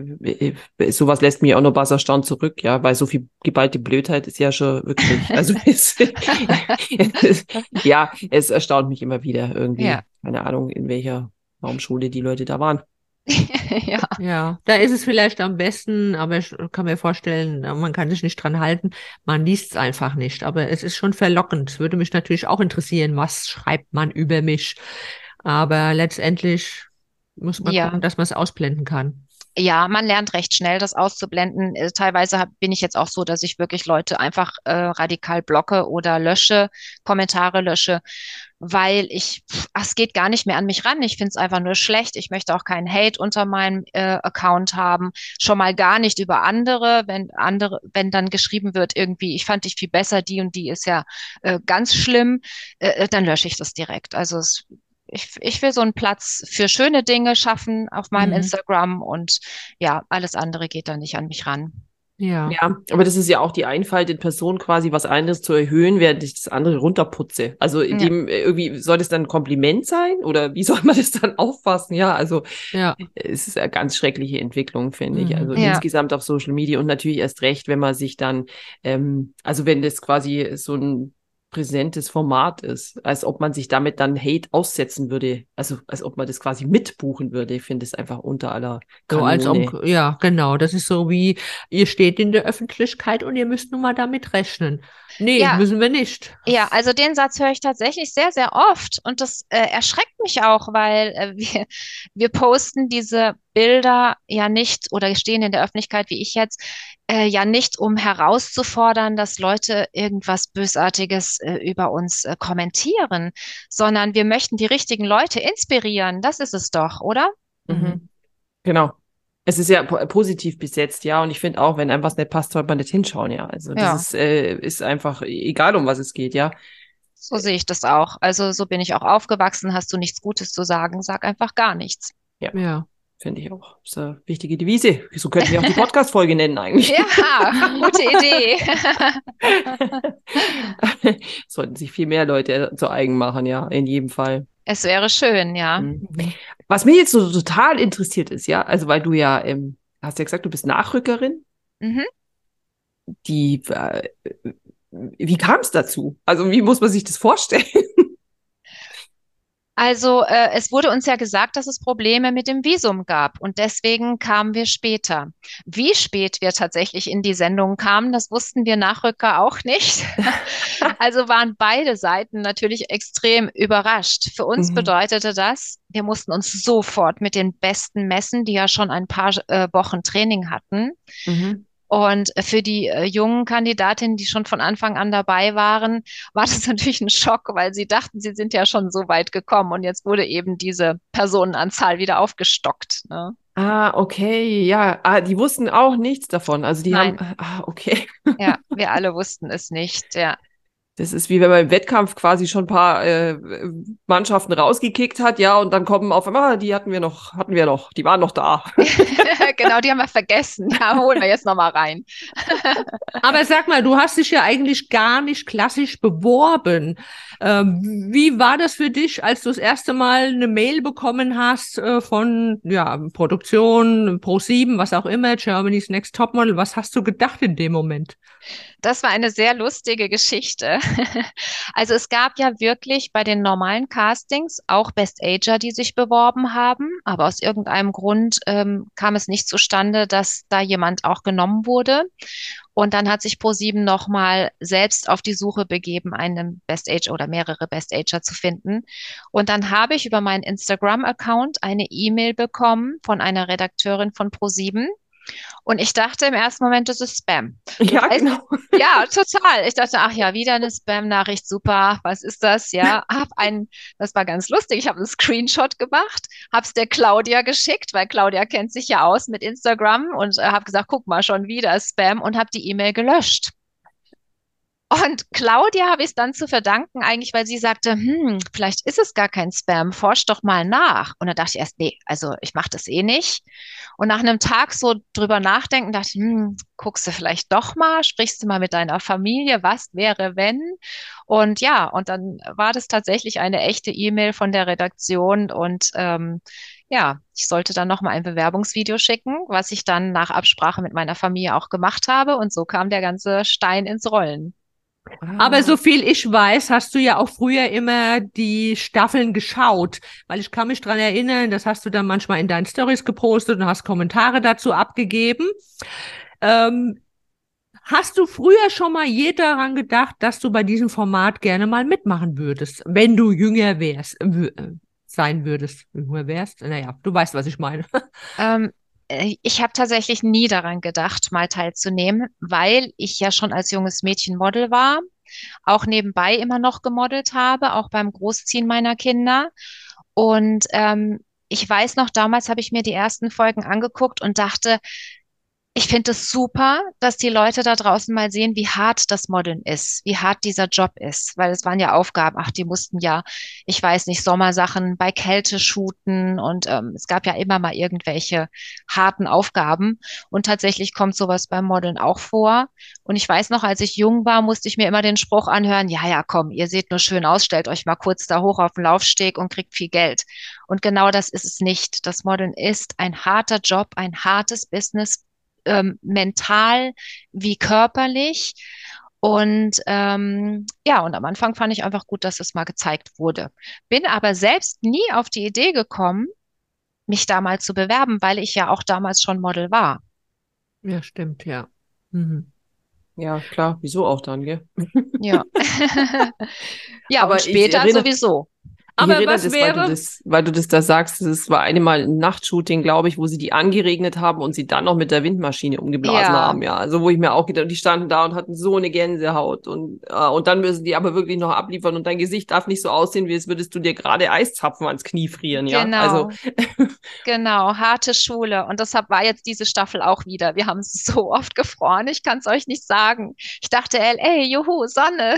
äh, sowas lässt mich auch noch was erstaunt zurück, ja, weil so viel geballte Blödheit ist ja schon wirklich, also es, es, ja, es erstaunt mich immer wieder irgendwie, Ja. keine Ahnung, in welcher Baumschule die Leute da waren. ja. Ja, da ist es vielleicht am besten, aber ich kann mir vorstellen, man kann sich nicht dran halten. Man liest es einfach nicht. Aber es ist schon verlockend. Würde mich natürlich auch interessieren, was schreibt man über mich. Aber letztendlich muss man Ja. gucken, dass man es ausblenden kann. Ja, man lernt recht schnell, das auszublenden. Äh, Teilweise hab, bin ich jetzt auch so, dass ich wirklich Leute einfach äh, radikal blocke oder lösche, Kommentare lösche, weil ich, ach, es geht gar nicht mehr an mich ran. Ich finde es einfach nur schlecht. Ich möchte auch keinen Hate unter meinem äh, Account haben. Schon mal gar nicht über andere, wenn andere, wenn dann geschrieben wird, irgendwie, ich fand dich viel besser, die und die ist ja äh, ganz schlimm, äh, äh dann lösche ich das direkt. Also es ich, ich will so einen Platz für schöne Dinge schaffen auf meinem Mhm. Instagram und ja, alles andere geht da nicht an mich ran. Ja. Ja, aber das ist ja auch die Einfalt in Person quasi, was anderes zu erhöhen, während ich das andere runterputze. Also in Ja. dem äh, irgendwie soll das dann ein Kompliment sein oder wie soll man das dann auffassen? Ja, also Ja. es ist eine ganz schreckliche Entwicklung, finde ich. Mhm. Also Ja. insgesamt auf Social Media und natürlich erst recht, wenn man sich dann, ähm, also wenn das quasi so ein präsentes Format ist, als ob man sich damit dann Hate aussetzen würde, also als ob man das quasi mitbuchen würde. Ich finde es einfach unter aller So als Kanone. ob, ja, genau. Das ist so wie, ihr steht in der Öffentlichkeit und ihr müsst nun mal damit rechnen. Nee, Ja. müssen wir nicht. Ja, also den Satz höre ich tatsächlich sehr, sehr oft und das äh, erschreckt mich auch, weil äh, wir, wir posten diese Bilder ja nicht oder stehen in der Öffentlichkeit, wie ich jetzt, äh, ja nicht, um herauszufordern, dass Leute irgendwas Bösartiges äh, über uns äh, kommentieren, sondern wir möchten die richtigen Leute inspirieren. Das ist es doch, oder? Mhm. Genau. Es ist ja po positiv besetzt, ja. Und ich finde auch, wenn einem was nicht passt, sollte man nicht hinschauen, ja. Also das Ja. ist, äh, ist einfach egal, um was es geht, ja. So sehe ich das auch. Also so bin ich auch aufgewachsen. Hast du nichts Gutes zu sagen, sag einfach gar nichts. Ja. Finde ich auch. Das ist eine wichtige Devise. So könnten wir auch die Podcast-Folge nennen eigentlich. Ja, gute Idee. Sollten sich viel mehr Leute zu eigen machen, ja, in jedem Fall. Es wäre schön, ja. Mhm. Was mir jetzt so total interessiert ist, ja, also weil du ja, ähm, hast ja gesagt, du bist Nachrückerin, Mhm. die, äh, wie kam es dazu? Also wie muss man sich das vorstellen? Also äh, es wurde uns ja gesagt, dass es Probleme mit dem Visum gab und deswegen kamen wir später. Wie spät wir tatsächlich in die Sendung kamen, das wussten wir Nachrücker auch nicht. Also waren beide Seiten natürlich extrem überrascht. Für uns Mhm. bedeutete das, wir mussten uns sofort mit den Besten messen, die ja schon ein paar äh, Wochen Training hatten. Mhm. Und für die äh, jungen Kandidatinnen, die schon von Anfang an dabei waren, war das natürlich ein Schock, weil sie dachten, sie sind ja schon so weit gekommen und jetzt wurde eben diese Personenanzahl wieder aufgestockt. Ne? Ah, okay, ja, ah, die wussten auch nichts davon. Also die Nein. haben, ah, okay. Ja, wir alle wussten es nicht. Ja, Das ist wie wenn man im Wettkampf quasi schon ein paar äh, Mannschaften rausgekickt hat, ja, und dann kommen auf einmal, ah, die hatten wir noch, hatten wir noch, die waren noch da. genau, die haben wir vergessen. Ja, holen wir jetzt nochmal rein. Aber sag mal, du hast dich ja eigentlich gar nicht klassisch beworben. Ähm, wie war das für dich, als du das erste Mal eine Mail bekommen hast äh, von ja, Produktion, Pro7, was auch immer, Germany's Next Topmodel? Was hast du gedacht in dem Moment? Das war eine sehr lustige Geschichte. Also es gab ja wirklich bei den normalen Castings auch Best Ager, die sich beworben haben, aber aus irgendeinem Grund ähm, kam es nicht zustande, dass da jemand auch genommen wurde. Und dann hat sich ProSieben nochmal selbst auf die Suche begeben, einen Best Ager oder mehrere Best Ager zu finden. Und dann habe ich über meinen Instagram-Account eine E-Mail bekommen von einer Redakteurin von ProSieben. Und ich dachte im ersten Moment, das ist Spam. Ja, weißt- genau. Ja, total. Ich dachte, ach ja, wieder eine Spam-Nachricht, super. Was ist das? Ja, hab ein, das war ganz lustig. Ich habe einen Screenshot gemacht, hab's der Claudia geschickt, weil Claudia kennt sich ja aus mit Instagram und äh, habe gesagt, guck mal, schon wieder Spam und habe die E-Mail gelöscht. Und Claudia habe ich es dann zu verdanken, eigentlich, weil sie sagte, hm, vielleicht ist es gar kein Spam, forsch doch mal nach. Und dann dachte ich erst, nee, also ich mache das eh nicht. Und nach einem Tag so drüber nachdenken, dachte ich, hm, guckst du vielleicht doch mal, sprichst du mal mit deiner Familie, was wäre, wenn? Und ja, und dann war das tatsächlich eine echte E-Mail von der Redaktion und ähm, ja, ich sollte dann nochmal ein Bewerbungsvideo schicken, was ich dann nach Absprache mit meiner Familie auch gemacht habe. Und so kam der ganze Stein ins Rollen. Aber so viel ich weiß, hast du ja auch früher immer die Staffeln geschaut, weil ich kann mich dran erinnern, das hast du dann manchmal in deinen Stories gepostet und hast Kommentare dazu abgegeben. Ähm, hast du früher schon mal je daran gedacht, dass du bei diesem Format gerne mal mitmachen würdest, wenn du jünger wärst, sein würdest, jünger wärst? Naja, du weißt, was ich meine. Ähm, äh, ich habe tatsächlich nie daran gedacht, mal teilzunehmen, weil ich ja schon als junges Mädchen Model war, auch nebenbei immer noch gemodelt habe, auch beim Großziehen meiner Kinder. Und ähm, ich weiß noch, damals habe ich mir die ersten Folgen angeguckt und dachte, ich finde es super, dass die Leute da draußen mal sehen, wie hart das Modeln ist, wie hart dieser Job ist, weil es waren ja Aufgaben. Ach, die mussten ja, ich weiß nicht, Sommersachen bei Kälte shooten und ähm, es gab ja immer mal irgendwelche harten Aufgaben. Und tatsächlich kommt sowas beim Modeln auch vor. Und ich weiß noch, als ich jung war, musste ich mir immer den Spruch anhören, ja, ja, komm, ihr seht nur schön aus, stellt euch mal kurz da hoch auf den Laufsteg und kriegt viel Geld. Und genau das ist es nicht. Das Modeln ist ein harter Job, ein hartes Business ähm, mental wie körperlich. Und ähm, ja, und am Anfang fand ich einfach gut, dass es mal gezeigt wurde. Bin aber selbst nie auf die Idee gekommen, mich da mal zu bewerben, weil ich ja auch damals schon Model war. Ja, stimmt, ja. Mhm. Ja, klar, wieso auch dann, gell? Ja. ja, aber später erinnere, sowieso. Aber was das, wäre? Weil du, das, weil du das da sagst, es war einmal ein Nachtshooting, glaube ich, wo sie die angeregnet haben und sie dann noch mit der Windmaschine umgeblasen ja. haben, ja. Also wo ich mir auch gedacht, die standen da und hatten so eine Gänsehaut und, äh, und dann müssen die aber wirklich noch abliefern und dein Gesicht darf nicht so aussehen, wie als würdest du dir gerade Eiszapfen ans Knie frieren, ja. Genau. Also. genau, harte Schule. Und deshalb war jetzt diese Staffel auch wieder. Wir haben so oft gefroren, ich kann es euch nicht sagen. Ich dachte, ey, juhu, Sonne.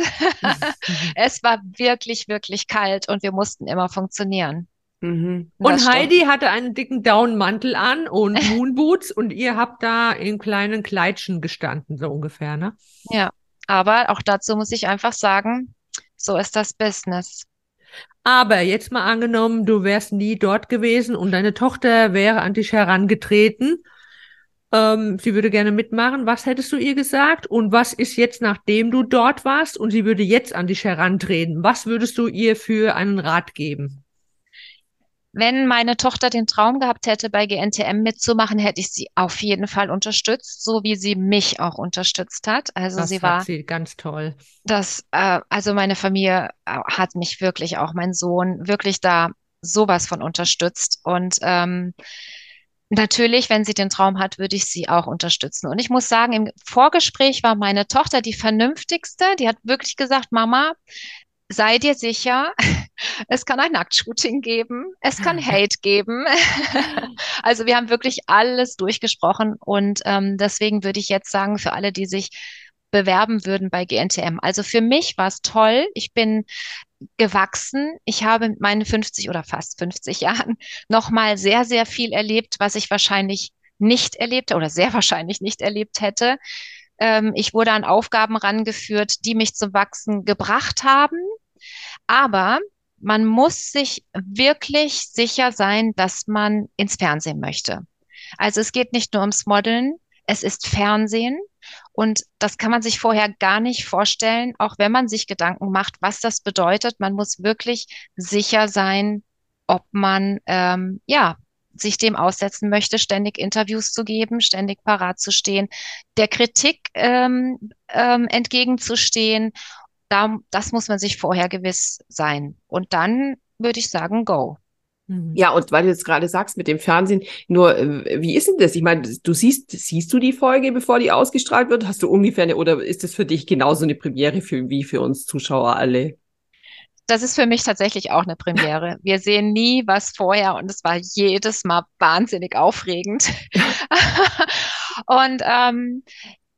es war wirklich, wirklich kalt und wir mussten mussten immer funktionieren. Mhm. Und Heidi hatte einen dicken Downmantel an und Moonboots und ihr habt da in kleinen Kleidchen gestanden, so ungefähr, ne? Ja, aber auch dazu muss ich einfach sagen, so ist das Business. Aber jetzt mal angenommen, du wärst nie dort gewesen und deine Tochter wäre an dich herangetreten. Ähm, sie würde gerne mitmachen. Was hättest du ihr gesagt? Und was ist jetzt, nachdem du dort warst und sie würde jetzt an dich herantreten? Was würdest du ihr für einen Rat geben? Wenn meine Tochter den Traum gehabt hätte, bei GNTM mitzumachen, hätte ich sie auf jeden Fall unterstützt, so wie sie mich auch unterstützt hat. Also das sie war sie ganz toll. Das, äh, also meine Familie äh, hat mich wirklich auch mein Sohn wirklich da sowas von unterstützt und ähm, Natürlich, wenn sie den Traum hat, würde ich sie auch unterstützen. Und ich muss sagen, im Vorgespräch war meine Tochter die vernünftigste. Die hat wirklich gesagt, Mama, sei dir sicher, es kann ein Nacktshooting geben, es kann Hate geben. also wir haben wirklich alles durchgesprochen und ähm, deswegen würde ich jetzt sagen, für alle, die sich bewerben würden bei GNTM. Also für mich war es toll. Ich bin gewachsen. Ich habe mit meinen 50 oder fast 50 Jahren nochmal sehr, sehr viel erlebt, was ich wahrscheinlich nicht erlebt oder sehr wahrscheinlich nicht erlebt hätte. Ähm, ich wurde an Aufgaben rangeführt, die mich zum Wachsen gebracht haben. Aber man muss sich wirklich sicher sein, dass man ins Fernsehen möchte. Also es geht nicht nur ums Modeln, es ist Fernsehen. Und das kann man sich vorher gar nicht vorstellen, auch wenn man sich Gedanken macht, was das bedeutet. Man muss wirklich sicher sein, ob man ähm, ja sich dem aussetzen möchte, ständig Interviews zu geben, ständig parat zu stehen, der Kritik ähm, ähm, entgegenzustehen. Da, das muss man sich vorher gewiss sein. Und dann würde ich sagen, go. Mhm. Ja, und weil du jetzt gerade sagst mit dem Fernsehen, nur äh, wie ist denn das? Ich meine, du siehst, siehst du die Folge, bevor die ausgestrahlt wird? Hast du ungefähr eine, oder ist das für dich genauso eine Premiere für, wie für uns Zuschauer alle? Das ist für mich tatsächlich auch eine Premiere. Wir sehen nie was vorher und es war jedes Mal wahnsinnig aufregend. und ähm,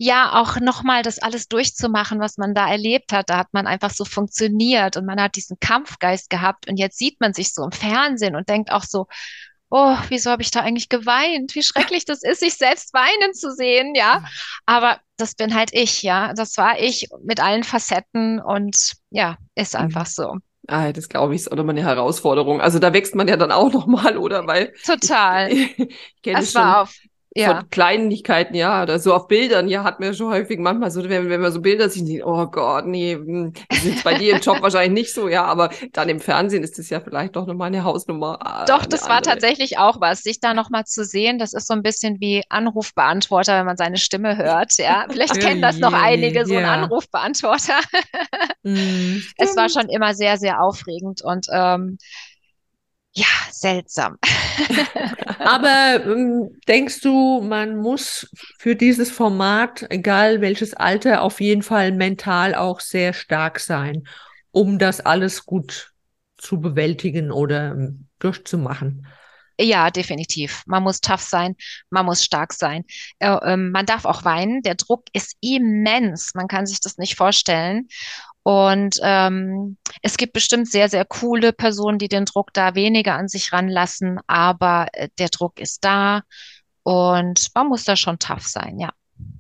ja, auch nochmal das alles durchzumachen, was man da erlebt hat. Da hat man einfach so funktioniert und man hat diesen Kampfgeist gehabt und jetzt sieht man sich so im Fernsehen und denkt auch so, oh, wieso habe ich da eigentlich geweint? Wie schrecklich das ist, sich selbst weinen zu sehen, ja. Aber das bin halt ich, ja. Das war ich mit allen Facetten und ja, ist mhm. einfach so. Ah, das glaube ich, ist auch nochmal eine Herausforderung. Also da wächst man ja dann auch nochmal, oder? Weil Total. Ich, ich kenne es war auf ja. von Kleinigkeiten, ja, oder so auf Bildern, ja, hat mir schon häufig manchmal so, wenn, wenn man so Bilder sieht, oh Gott, nee, hm, das ist bei dir im Job wahrscheinlich nicht so, ja, aber dann im Fernsehen ist das ja vielleicht doch nochmal eine Hausnummer. Äh, doch, das andere. war tatsächlich auch was, sich da nochmal zu sehen, das ist so ein bisschen wie Anrufbeantworter, wenn man seine Stimme hört, ja. Vielleicht kennen das noch einige, so yeah. ein Anrufbeantworter. mm, es war schon immer sehr, sehr aufregend und ähm, Ja, seltsam. Aber ähm, denkst du, man muss für dieses Format, egal welches Alter, auf jeden Fall mental auch sehr stark sein, um das alles gut zu bewältigen oder ähm, durchzumachen? Ja, definitiv. Man muss tough sein, man muss stark sein. Äh, ähm, man darf auch weinen. Der Druck ist immens. Man kann sich das nicht vorstellen. Und ähm, es gibt bestimmt sehr, sehr coole Personen, die den Druck da weniger an sich ranlassen, aber äh, der Druck ist da und man muss da schon tough sein, ja.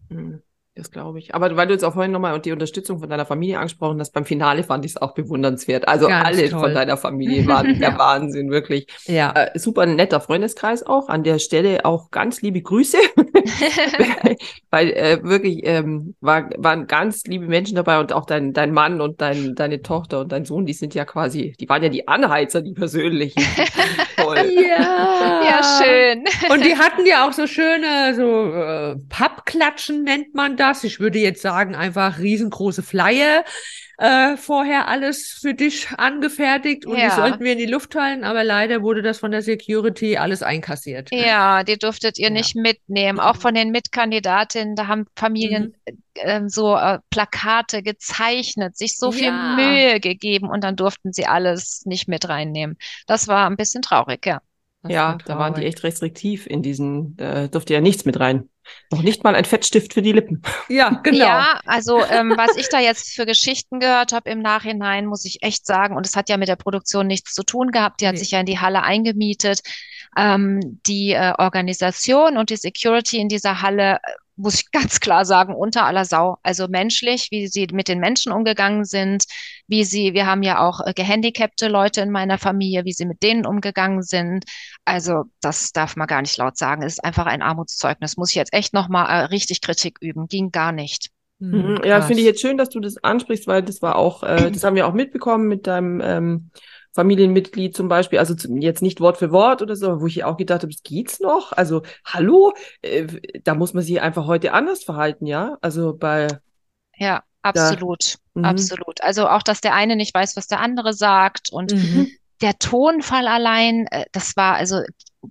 Mhm. Das glaube ich. Aber weil du jetzt auch vorhin nochmal die Unterstützung von deiner Familie angesprochen hast, beim Finale fand ich es auch bewundernswert. Also Ganz alle toll. von deiner Familie waren der Wahnsinn, wirklich. Ja. Äh, super netter Freundeskreis auch. An der Stelle auch ganz liebe Grüße. weil äh, wirklich ähm, war, waren ganz liebe Menschen dabei und auch dein, dein Mann und dein, deine Tochter und dein Sohn, die sind ja quasi, die waren ja die Anheizer, die persönlichen. Toll. Ja. Ja, schön. Und die hatten ja auch so schöne, so äh, Pappklatschen nennt man das. Ich würde jetzt sagen, einfach riesengroße Flyer. Äh, vorher alles für dich angefertigt und die Ja. sollten wir in die Luft halten, aber leider wurde das von der Security alles einkassiert. Ja, die durftet ihr Ja. nicht mitnehmen. Auch von den Mitkandidatinnen, da haben Familien ähm, so äh, Plakate gezeichnet, sich so viel Ja. Mühe gegeben und dann durften sie alles nicht mit reinnehmen. Das war ein bisschen traurig, ja. Das Ja, war da waren die echt restriktiv in diesen, da durfte ja nichts mit rein. Noch nicht mal ein Fettstift für die Lippen. Ja, genau. Ja, also ähm, was ich da jetzt für Geschichten gehört habe im Nachhinein, muss ich echt sagen, und es hat ja mit der Produktion nichts zu tun gehabt, die hat Nee. sich ja in die Halle eingemietet. Ähm, die äh, Organisation und die Security in dieser Halle, äh, muss ich ganz klar sagen, unter aller Sau. Also menschlich, wie sie mit den Menschen umgegangen sind, wie sie, wir haben ja auch äh, gehandicapte Leute in meiner Familie, wie sie mit denen umgegangen sind. Also das darf man gar nicht laut sagen. Es ist einfach ein Armutszeugnis. Muss ich jetzt echt nochmal äh, richtig Kritik üben. Ging gar nicht. Hm, Mhm. Ja, finde ich jetzt schön, dass du das ansprichst, weil das war auch, äh, das haben wir auch mitbekommen mit deinem ähm, Familienmitglied zum Beispiel, also jetzt nicht Wort für Wort oder so, wo ich auch gedacht habe, das geht's noch? Also, hallo, äh, da muss man sich einfach heute anders verhalten, ja? Also bei, Ja, absolut, Mhm. absolut. Also auch, dass der eine nicht weiß, was der andere sagt und Mhm. der Tonfall allein, äh, das war also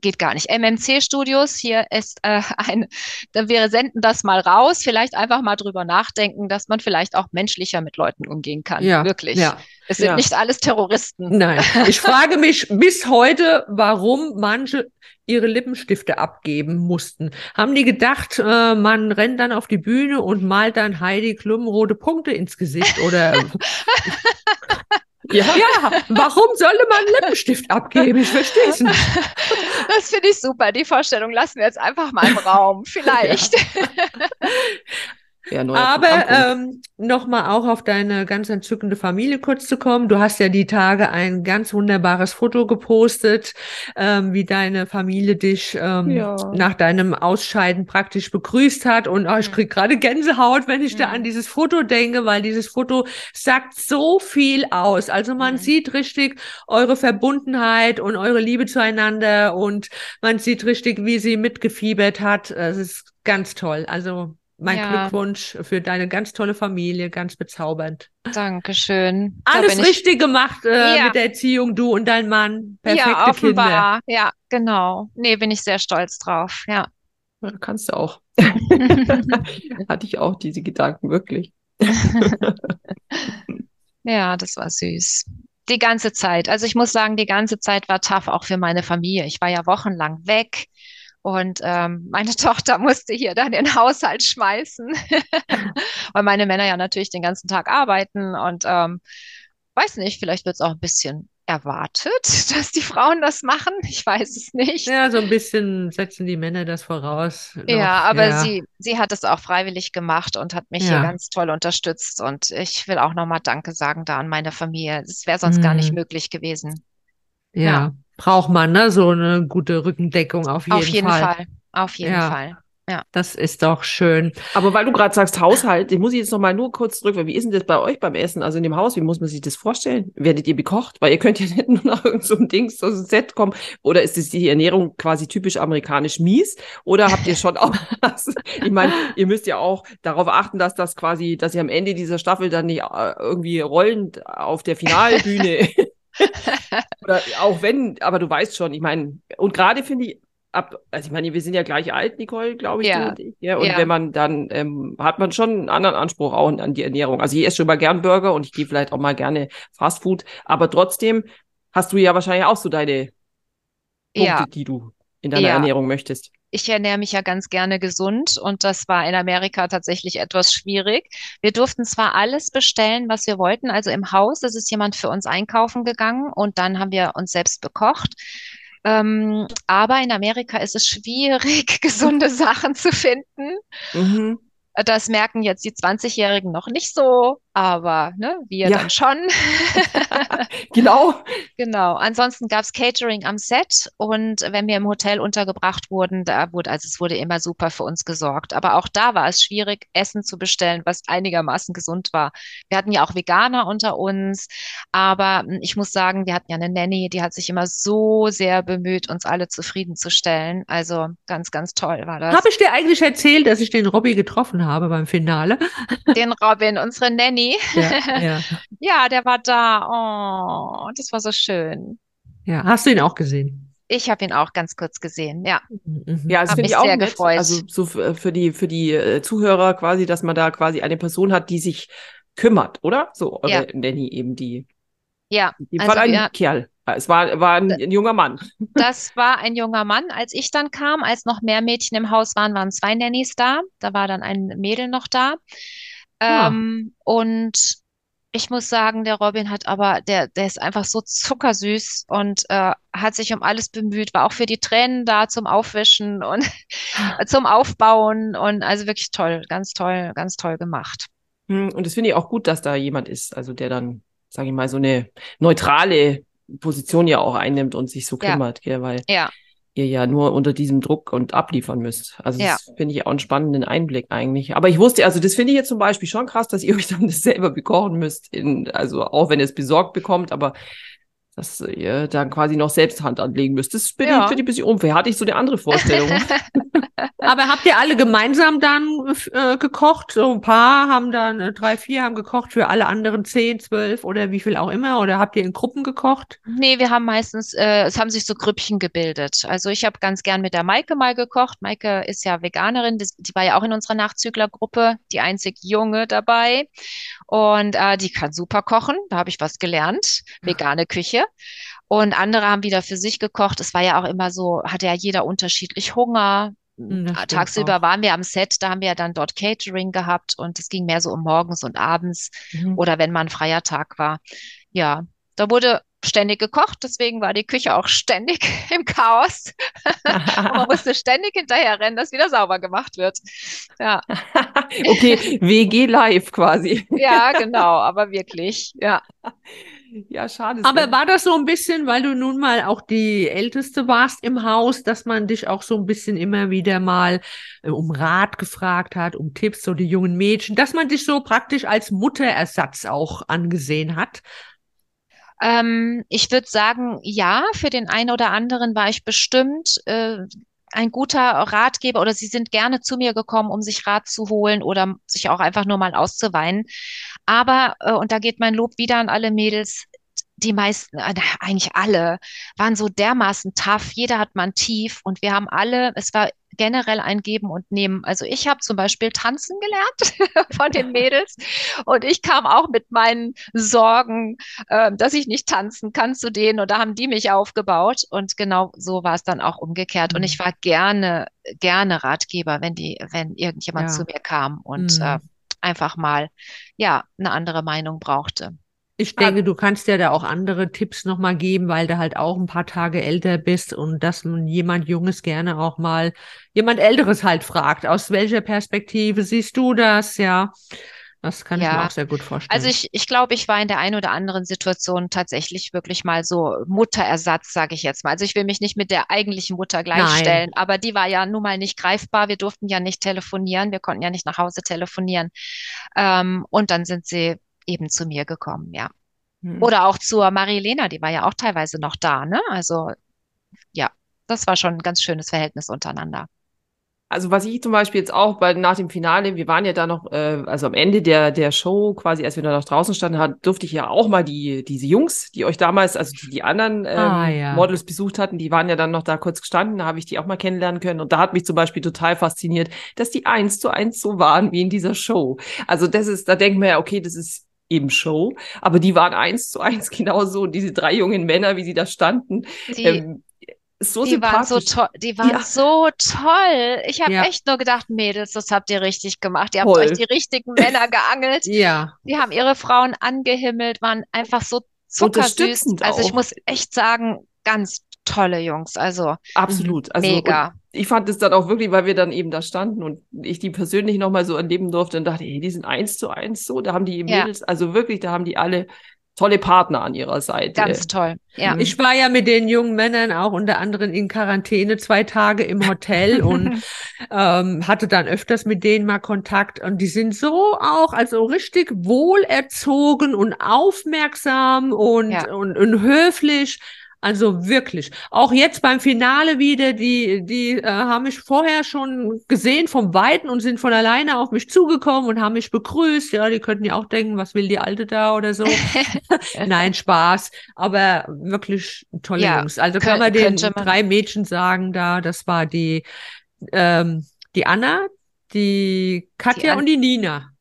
geht gar nicht. MMC Studios, hier ist äh, ein, wir senden das mal raus, vielleicht einfach mal drüber nachdenken, dass man vielleicht auch menschlicher mit Leuten umgehen kann. Ja, Wirklich. ja. Es sind Ja. nicht alles Terroristen. Nein, ich frage mich bis heute, warum manche ihre Lippenstifte abgeben mussten. Haben die gedacht, äh, man rennt dann auf die Bühne und malt dann Heidi Klum rote Punkte ins Gesicht oder ja, ja, warum solle man einen Lippenstift abgeben? Ich verstehe es nicht. Das finde ich super. Die Vorstellung lassen wir jetzt einfach mal im Raum. Vielleicht. ja, neuer Aber ähm, nochmal auch auf deine ganz entzückende Familie kurz zu kommen. Du hast ja die Tage ein ganz wunderbares Foto gepostet, ähm, wie deine Familie dich ähm, Ja. nach deinem Ausscheiden praktisch begrüßt hat. Und oh, ich krieg gerade Gänsehaut, wenn ich da Mhm. an dieses Foto denke, weil dieses Foto sagt so viel aus. Also man Mhm. sieht richtig eure Verbundenheit und eure Liebe zueinander und man sieht richtig, wie sie mitgefiebert hat. Es ist ganz toll. Also mein Ja. Glückwunsch für deine ganz tolle Familie, ganz bezaubernd. Dankeschön. Da Alles ich- richtig gemacht äh, Ja. mit der Erziehung, du und dein Mann. Perfekte Ja, Kinder. offenbar. Ja, genau. Nee, bin ich sehr stolz drauf. Ja. Ja, kannst du auch. Hatte ich auch diese Gedanken, wirklich. Ja, das war süß. Die ganze Zeit. Also ich muss sagen, die ganze Zeit war tough auch für meine Familie. Ich war ja wochenlang weg und ähm, meine Tochter musste hier dann den Haushalt schmeißen, weil meine Männer ja natürlich den ganzen Tag arbeiten und ähm, weiß nicht, vielleicht wird es auch ein bisschen erwartet, dass die Frauen das machen. Ich weiß es nicht. Ja, so ein bisschen setzen die Männer das voraus. noch. Ja, aber Ja. sie, sie hat es auch freiwillig gemacht und hat mich Ja. hier ganz toll unterstützt. Und ich will auch nochmal Danke sagen da an meine Familie. Es wäre sonst gar nicht Mhm. möglich gewesen. Ja, Ja. braucht man, ne? So eine gute Rückendeckung auf jeden Auf jeden Fall. Fall. Auf jeden Ja. Fall. Das ist doch schön. Aber weil du gerade sagst Haushalt, ich muss ich jetzt noch mal nur kurz zurück, weil wie ist denn das bei euch beim Essen? Also in dem Haus, wie muss man sich das vorstellen? Werdet ihr bekocht? Weil ihr könnt ja nicht nur nach irgendeinem so einem Dings aus dem Set kommen. Oder ist es die Ernährung quasi typisch amerikanisch mies? Oder habt ihr schon auch was? Ich meine, ihr müsst ja auch darauf achten, dass das quasi, dass ihr am Ende dieser Staffel dann nicht äh, irgendwie rollend auf der Finalbühne Oder auch wenn, aber du weißt schon, ich meine, und gerade finde ich, ab, also ich meine, wir sind ja gleich alt, Nicole, glaube ich, Ja. ich. Ja, und Ja. wenn man dann, ähm, hat man schon einen anderen Anspruch auch an die Ernährung. Also ich esse schon mal gern Burger und ich gehe vielleicht auch mal gerne Fast Food, aber trotzdem hast du ja wahrscheinlich auch so deine Punkte, Ja, die du in deiner. Ernährung möchtest. Ich ernähre mich ja ganz gerne gesund und das war in Amerika tatsächlich etwas schwierig. Wir durften zwar alles bestellen, was wir wollten, also im Haus, es ist jemand für uns einkaufen gegangen und dann haben wir uns selbst bekocht. Ähm, aber in Amerika ist es schwierig, gesunde Sachen zu finden. Mhm. Das merken jetzt die 20-Jährigen noch nicht so, aber ne, wir Ja. dann schon. Genau. Genau. Ansonsten gab's Catering am Set und wenn wir im Hotel untergebracht wurden, da wurde, also es wurde immer super für uns gesorgt. Aber auch da war es schwierig, Essen zu bestellen, was einigermaßen gesund war. Wir hatten ja auch Veganer unter uns, aber hm, ich muss sagen, wir hatten ja eine Nanny, die hat sich immer so sehr bemüht, uns alle zufriedenzustellen. Also ganz, ganz toll war das. Habe ich dir eigentlich erzählt, dass ich den Robbie getroffen habe beim Finale? Den Robin, unsere Nanny. Ja, ja. Ja, der war da. Oh, das war so schön. ja. Hast du ihn auch gesehen? Ich habe ihn auch ganz kurz gesehen. Ja, Mhm. Ja, das Hab finde mich ich auch sehr nett. gefreut. Also so für, für die, für die äh, Zuhörer quasi, dass man da quasi eine Person hat, die sich kümmert, oder? So, eure Ja. Nanny eben, die, ja. dem Also Fall ein wir- Kerl. Es war, war ein, ein junger Mann. Das war ein junger Mann. Als ich dann kam, als noch mehr Mädchen im Haus waren, waren zwei Nannies da. Da war dann ein Mädel noch da. Ah. Ähm, und ich muss sagen, der Robin hat aber, der, der ist einfach so zuckersüß und äh, hat sich um alles bemüht, war auch für die Tränen da zum Aufwischen und zum Aufbauen und also wirklich toll, ganz toll, ganz toll gemacht. Hm, Und das finde ich auch gut, dass da jemand ist, also der dann, sage ich mal, so eine neutrale Position ja auch einnimmt und sich so Ja. kümmert, gell, weil Ja, ihr ja nur unter diesem Druck und abliefern müsst. Also Ja. das finde ich auch einen spannenden Einblick eigentlich. Aber ich wusste, also das finde ich jetzt zum Beispiel schon krass, dass ihr euch dann das selber bekochen müsst, in, also auch wenn ihr es besorgt bekommt, aber dass ihr dann quasi noch selbst Hand anlegen müsst. Das finde Ja. ich, finde ich ein bisschen unfair. Hatte ich so eine andere Vorstellung. Aber habt ihr alle gemeinsam dann äh, gekocht? So ein paar haben dann, äh, drei, vier haben gekocht für alle anderen zehn, zwölf oder wie viel auch immer? Oder habt ihr in Gruppen gekocht? Nee, wir haben meistens, äh, es haben sich so Grüppchen gebildet. Also ich habe ganz gern mit der Maike mal gekocht. Maike ist ja Veganerin, das, die war ja auch in unserer Nachzüglergruppe, die einzig Junge dabei. Und äh, die kann super kochen, da habe ich was gelernt, vegane Küche. Und andere haben wieder für sich gekocht. Es war ja auch immer so, hatte ja jeder unterschiedlich Hunger. Hm, das stimmt Tagsüber waren wir am Set, da haben wir ja dann dort Catering gehabt und es ging mehr so um morgens und abends Mhm. oder wenn mal ein freier Tag war. Ja, da wurde ständig gekocht, deswegen war die Küche auch ständig im Chaos. Man musste ständig hinterher rennen, dass wieder sauber gemacht wird. Ja, okay, WG live quasi. ja, genau, aber wirklich, ja. Ja, schade. Aber war das so ein bisschen, weil du nun mal auch die Älteste warst im Haus, dass man dich auch so ein bisschen immer wieder mal äh, um Rat gefragt hat, um Tipps, so die jungen Mädchen, dass man dich so praktisch als Mutterersatz auch angesehen hat? Ähm, ich würde sagen, ja, für den einen oder anderen war ich bestimmt äh, ein guter Ratgeber oder sie sind gerne zu mir gekommen, um sich Rat zu holen oder sich auch einfach nur mal auszuweinen. Aber, äh, und da geht mein Lob wieder an alle Mädels, die meisten, äh, eigentlich alle, waren so dermaßen tough. Jeder hat mal ein Tief und wir haben alle, es war generell ein Geben und Nehmen. Also ich habe zum Beispiel tanzen gelernt von den Mädels und ich kam auch mit meinen Sorgen, äh, dass ich nicht tanzen kann zu denen und da haben die mich aufgebaut und genau so war es dann auch umgekehrt und Mhm. ich war gerne, gerne Ratgeber, wenn die, wenn irgendjemand Ja. zu mir kam und Mhm. äh, einfach mal, ja, eine andere Meinung brauchte. Ich Ah. denke, du kannst ja da auch andere Tipps nochmal geben, weil du halt auch ein paar Tage älter bist und dass man jemand Junges gerne auch mal jemand Älteres halt fragt. Aus welcher Perspektive siehst du das? Ja, das kann ich mir Ja. auch sehr gut vorstellen. Also ich, ich glaube, ich war in der einen oder anderen Situation tatsächlich wirklich mal so Mutterersatz, sage ich jetzt mal. Also ich will mich nicht mit der eigentlichen Mutter gleichstellen, aber die war ja nun mal nicht greifbar. Wir durften ja nicht telefonieren, wir konnten ja nicht nach Hause telefonieren. Ähm, und dann sind sie eben zu mir gekommen, ja. Hm. Oder auch zur Marilena, die war ja auch teilweise noch da, ne? Also ja, das war schon ein ganz schönes Verhältnis untereinander. Also was ich zum Beispiel jetzt auch bei, nach dem Finale, wir waren ja da noch, äh, also am Ende der, der Show, quasi als wir da noch draußen standen, hat, durfte ich ja auch mal die, diese Jungs, die euch damals, also die, die anderen ähm, Ah, ja. Models besucht hatten, die waren ja dann noch da kurz gestanden, da habe ich die auch mal kennenlernen können. Und da hat mich zum Beispiel total fasziniert, dass die eins zu eins so waren wie in dieser Show. Also das ist, da denkt man ja, okay, das ist eben Show, aber die waren eins zu eins genauso. Und diese drei jungen Männer, wie sie da standen, Die, ähm, so die waren so sympathisch. toll, die waren Ja. so toll. Ich habe Ja. echt nur gedacht, Mädels, das habt ihr richtig gemacht. Ihr habt Toll. euch die richtigen Männer geangelt. Ja. Die haben ihre Frauen angehimmelt, waren einfach so zuckersüß. Unterstützend Also ich muss echt sagen, ganz tolle Jungs. Also Absolut. Also, mega. ich fand es dann auch wirklich, weil wir dann eben da standen und ich die persönlich nochmal so erleben durfte und dachte, hey, die sind eins zu eins so. Da haben die Ja. Mädels, also wirklich, da haben die alle tolle Partner an ihrer Seite. Ganz toll. Ja. Mhm. Ich war ja mit den jungen Männern auch unter anderem in Quarantäne zwei Tage im Hotel und ähm, hatte dann öfters mit denen mal Kontakt und die sind so auch, also richtig wohlerzogen und aufmerksam und, Ja. und, und höflich. Also wirklich. Auch jetzt beim Finale wieder, die, die äh, haben mich vorher schon gesehen vom Weiten und sind von alleine auf mich zugekommen und haben mich begrüßt. Ja, die könnten ja auch denken, was will die Alte da oder so. Nein, Spaß. Aber wirklich tolle Ja, Jungs. Also kann man den man- drei Mädchen sagen da, das war die, ähm, die Anna, die Katja An- und die Nina.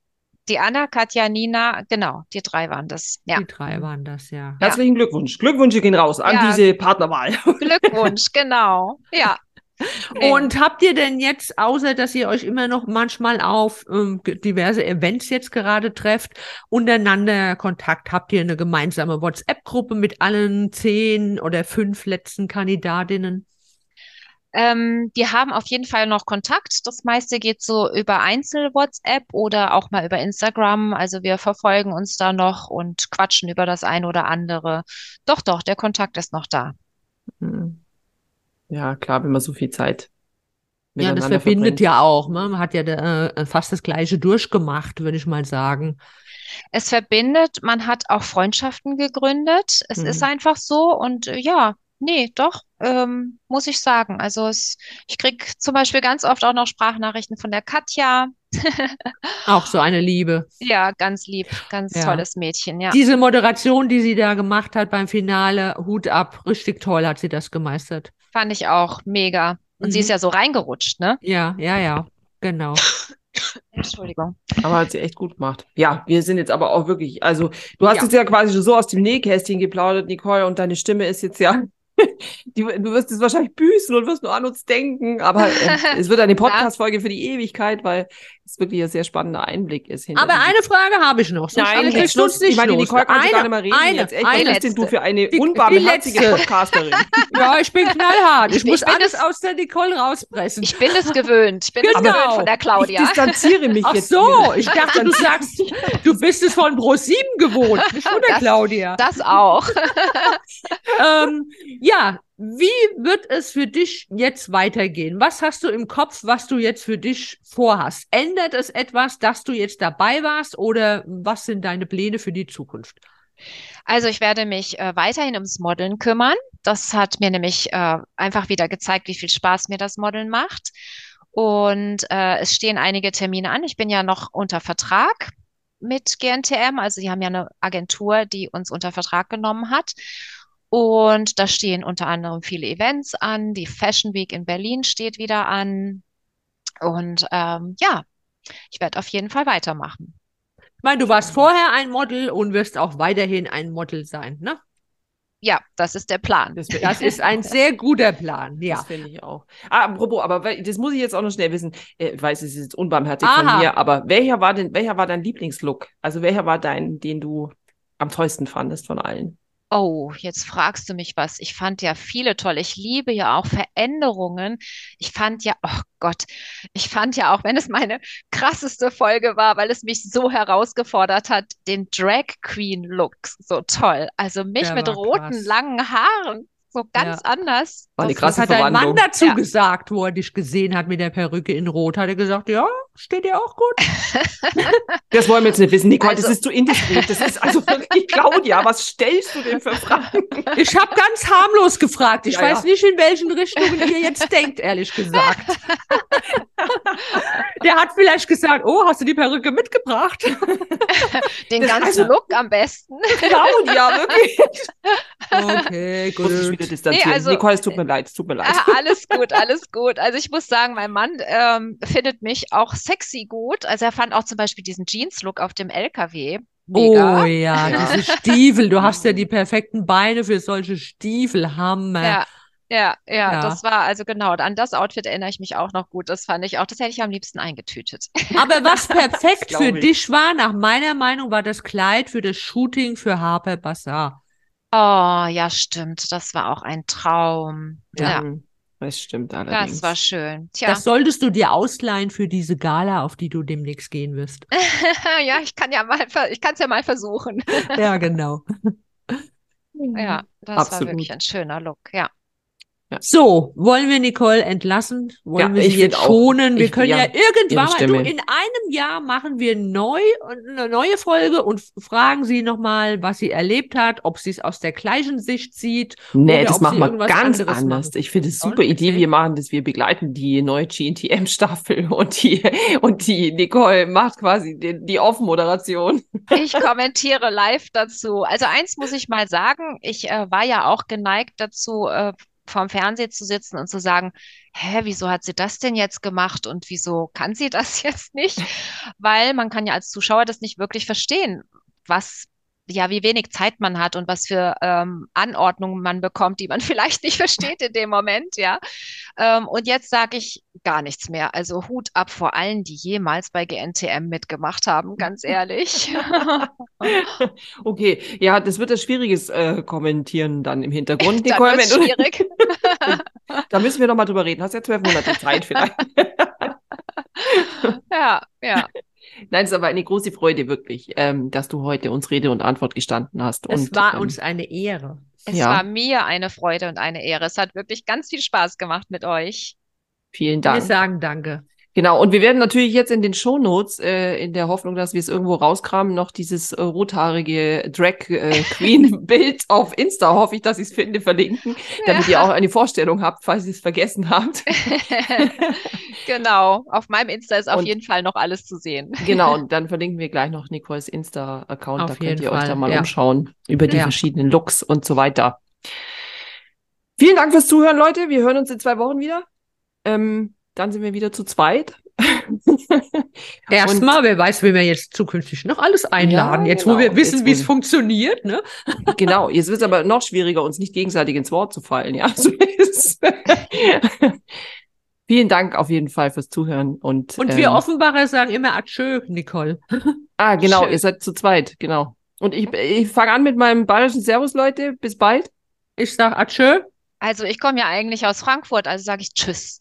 Die Anna, Katja, Nina, genau, die drei waren das. Ja. Die drei waren das, ja. Herzlichen Glückwunsch. Glückwünsche gehen raus an Ja. diese Partnerwahl. Glückwunsch, genau. Ja. Und habt ihr denn jetzt, außer dass ihr euch immer noch manchmal auf ähm, diverse Events jetzt gerade trefft, untereinander Kontakt? Habt ihr eine gemeinsame WhatsApp-Gruppe mit allen zehn oder fünf letzten Kandidatinnen? Ähm, wir haben auf jeden Fall noch Kontakt. Das meiste geht so über Einzel-WhatsApp oder auch mal über Instagram. Also wir verfolgen uns da noch und quatschen über das eine oder andere. Doch, doch, der Kontakt ist noch da. Mhm. Ja, klar, wenn man so viel Zeit Ja, das verbindet verbringt. ja auch. Ne? Man hat ja äh, fast das Gleiche durchgemacht, würde ich mal sagen. Es verbindet, man hat auch Freundschaften gegründet. Es Mhm. ist einfach so und äh, ja, nee, doch, ähm, muss ich sagen. Also es, ich krieg zum Beispiel ganz oft auch noch Sprachnachrichten von der Katja. Auch so eine Liebe. Ja, ganz lieb, ganz Ja. tolles Mädchen, ja. Diese Moderation, die sie da gemacht hat beim Finale, Hut ab, richtig toll hat sie das gemeistert. Fand ich auch mega. Und sie Mhm. ist ja so reingerutscht, ne? Ja, ja, ja, genau. Entschuldigung. Aber hat sie echt gut gemacht. Ja, wir sind jetzt aber auch wirklich, also du hast Ja. jetzt ja quasi schon so aus dem Nähkästchen geplaudert, Nicole, und deine Stimme ist jetzt ja, die, du wirst es wahrscheinlich büßen und wirst nur an uns denken, aber äh, es wird eine Podcast-Folge für die Ewigkeit, weil es wirklich ein sehr spannender Einblick ist. Aber eine Frage habe ich noch. Nein, kriegst jetzt du uns Schluss. nicht Ich meine. Nicole kann eine, gar nicht mehr reden eine, jetzt. Echt, eine was bist denn du für eine Die- unbarmherzige. Podcasterin? Ja, ich bin knallhart. Ich, Ich- ich muss bin alles es- aus der Nicole rauspressen. Ich bin es gewöhnt. Ich bin es Genau. gewöhnt von der Ich Claudia. distanziere mich Ach jetzt. so, ich dachte, du sagst, du bist es von Pro7 gewohnt, nicht von der Das- Claudia. Das auch. ähm, ja, wie wird es für dich jetzt weitergehen? Was hast du im Kopf, was du jetzt für dich vorhast? Ändert es etwas, dass du jetzt dabei warst oder was sind deine Pläne für die Zukunft? Also ich werde mich äh, weiterhin ums Modeln kümmern. Das hat mir nämlich äh, einfach wieder gezeigt, wie viel Spaß mir das Modeln macht. Und äh, es stehen einige Termine an. Ich bin ja noch unter Vertrag mit GNTM. Also sie haben ja eine Agentur, die uns unter Vertrag genommen hat. Und da stehen unter anderem viele Events an. Die Fashion Week in Berlin steht wieder an. Und ähm, ja, ich werde auf jeden Fall weitermachen. Ich meine, du warst vorher ein Model und wirst auch weiterhin ein Model sein, ne? Ja, das ist der Plan. Das, Das ist ein sehr guter Plan, ja. Das finde ich auch. Ah, apropos, aber das muss ich jetzt auch noch schnell wissen. Äh, Ich weiß, es ist jetzt unbarmherzig von Aha. mir, aber welcher war denn, welcher war dein Lieblingslook? Also welcher war dein, den du am tollsten fandest von allen? Oh, jetzt fragst du mich was. Ich fand ja viele toll. Ich liebe ja auch Veränderungen. Ich fand ja, oh Gott, ich fand ja auch, wenn es meine krasseste Folge war, weil es mich so herausgefordert hat, den Drag Queen Look so toll. Also mich Der mit roten, krass. langen Haaren, so ganz anders. War eine Das- Was krasse hat dein Mann dazu Ja. gesagt, wo er dich gesehen hat mit der Perücke in Rot? Hat er gesagt, ja, steht dir auch gut? Das wollen wir jetzt nicht wissen. Nicole, Also- das ist zu indiskret. Das ist also wirklich, Claudia, was stellst du denn für Fragen? Ich habe ganz harmlos gefragt. Ich Ja, weiß ja. nicht, in welchen Richtungen ihr jetzt denkt, ehrlich gesagt. Der hat vielleicht gesagt, oh, hast du die Perücke mitgebracht? Den ganzen Look am besten. Claudia, wirklich. Okay, Muss ich wieder distanzieren. Nee, also- Nicole, es tut mir leid, es tut mir leid. Alles gut, alles gut. Also ich muss sagen, mein Mann ähm, findet mich auch sexy gut. Also er fand auch zum Beispiel diesen Jeans-Look auf dem LKW mega. Oh ja, diese Stiefel. Du hast ja die perfekten Beine für solche Stiefel. Hammer. Ja, ja, ja, Ja. das war also genau. An das Outfit erinnere ich mich auch noch gut. Das fand ich auch, das hätte ich am liebsten eingetütet. Aber was perfekt für ich. dich war, nach meiner Meinung, war das Kleid für das Shooting für Harper Bazaar. Oh, ja, stimmt. Das war auch ein Traum. Ja, Mhm. Das stimmt allerdings. das war schön. Tja, Das solltest du dir ausleihen für diese Gala, auf die du demnächst gehen wirst. ja, ich kann ja mal, ver- ich kann es ja mal versuchen. Ja, genau. Ja, das war Absolut. wirklich ein schöner Look. Ja. So, wollen wir Nicole entlassen? Wollen Ja, wir sie jetzt find auch. schonen? Wir Ich- können ja, ja, irgendwann mal, du, in einem Jahr machen wir neu eine neue Folge und fragen sie nochmal, was sie erlebt hat, ob sie es aus der gleichen Sicht sieht. Nee, das machen sie wir irgendwas ganz anderes anders. machen. Ich finde es super Idee. Wir machen das, wir begleiten die neue GNTM-Staffel und die, und die Nicole macht quasi die, die Off-Moderation. Ich kommentiere live dazu. Also eins muss ich mal sagen, ich äh, war ja auch geneigt dazu, äh, vorm Fernseher zu sitzen und zu sagen, hä, wieso hat sie das denn jetzt gemacht und wieso kann sie das jetzt nicht? Weil man kann ja als Zuschauer das nicht wirklich verstehen, was, ja, wie wenig Zeit man hat und was für ähm, Anordnungen man bekommt, die man vielleicht nicht versteht in dem Moment, ja. Ähm, und jetzt sage ich gar nichts mehr. Also Hut ab vor allen, die jemals bei GNTM mitgemacht haben, ganz ehrlich. Okay, ja, das wird ein schwieriges äh, Kommentieren dann im Hintergrund. Dann wenn du, schwierig. Da müssen wir noch mal drüber reden. Hast ja zwölf Monate Zeit vielleicht. Ja, ja. Nein, es ist aber eine große Freude wirklich, ähm, dass du heute uns Rede und Antwort gestanden hast. Es und, war ähm, uns eine Ehre. Es Ja. war mir eine Freude und eine Ehre. Es hat wirklich ganz viel Spaß gemacht mit euch. Vielen Wir Dank. sagen Danke. Genau, und wir werden natürlich jetzt in den Shownotes, äh, in der Hoffnung, dass wir es irgendwo rauskramen, noch dieses äh, rothaarige Drag äh, Queen Bild auf Insta, hoffe ich, dass ich es finde, verlinken, damit ihr auch eine Vorstellung habt, falls ihr es vergessen habt. Genau. Auf meinem Insta ist auf Und- jeden Fall noch alles zu sehen. genau, und dann verlinken wir gleich noch Nicoles Insta-Account, da könnt ihr euch Fall, da mal ja. umschauen über die Ja. verschiedenen Looks und so weiter. Vielen Dank fürs Zuhören, Leute. Wir hören uns in zwei Wochen wieder. Ähm, dann sind wir wieder zu zweit. Erstmal, wer weiß, wen wir jetzt zukünftig noch alles einladen. Ja, jetzt, wo genau. wir wissen, wie wo es funktioniert, ne? Genau, jetzt wird es aber noch schwieriger, uns nicht gegenseitig ins Wort zu fallen, ja. So ist- Vielen Dank auf jeden Fall fürs Zuhören und, Und ähm, wir Offenbarer sagen immer Adieu, Nicole. Ah, genau, Schön. ihr seid zu zweit, genau. Und ich, ich fange an mit meinem bayerischen Servus, Leute. Bis bald. Ich sag Adieu. Also ich komme ja eigentlich aus Frankfurt, also sage ich Tschüss.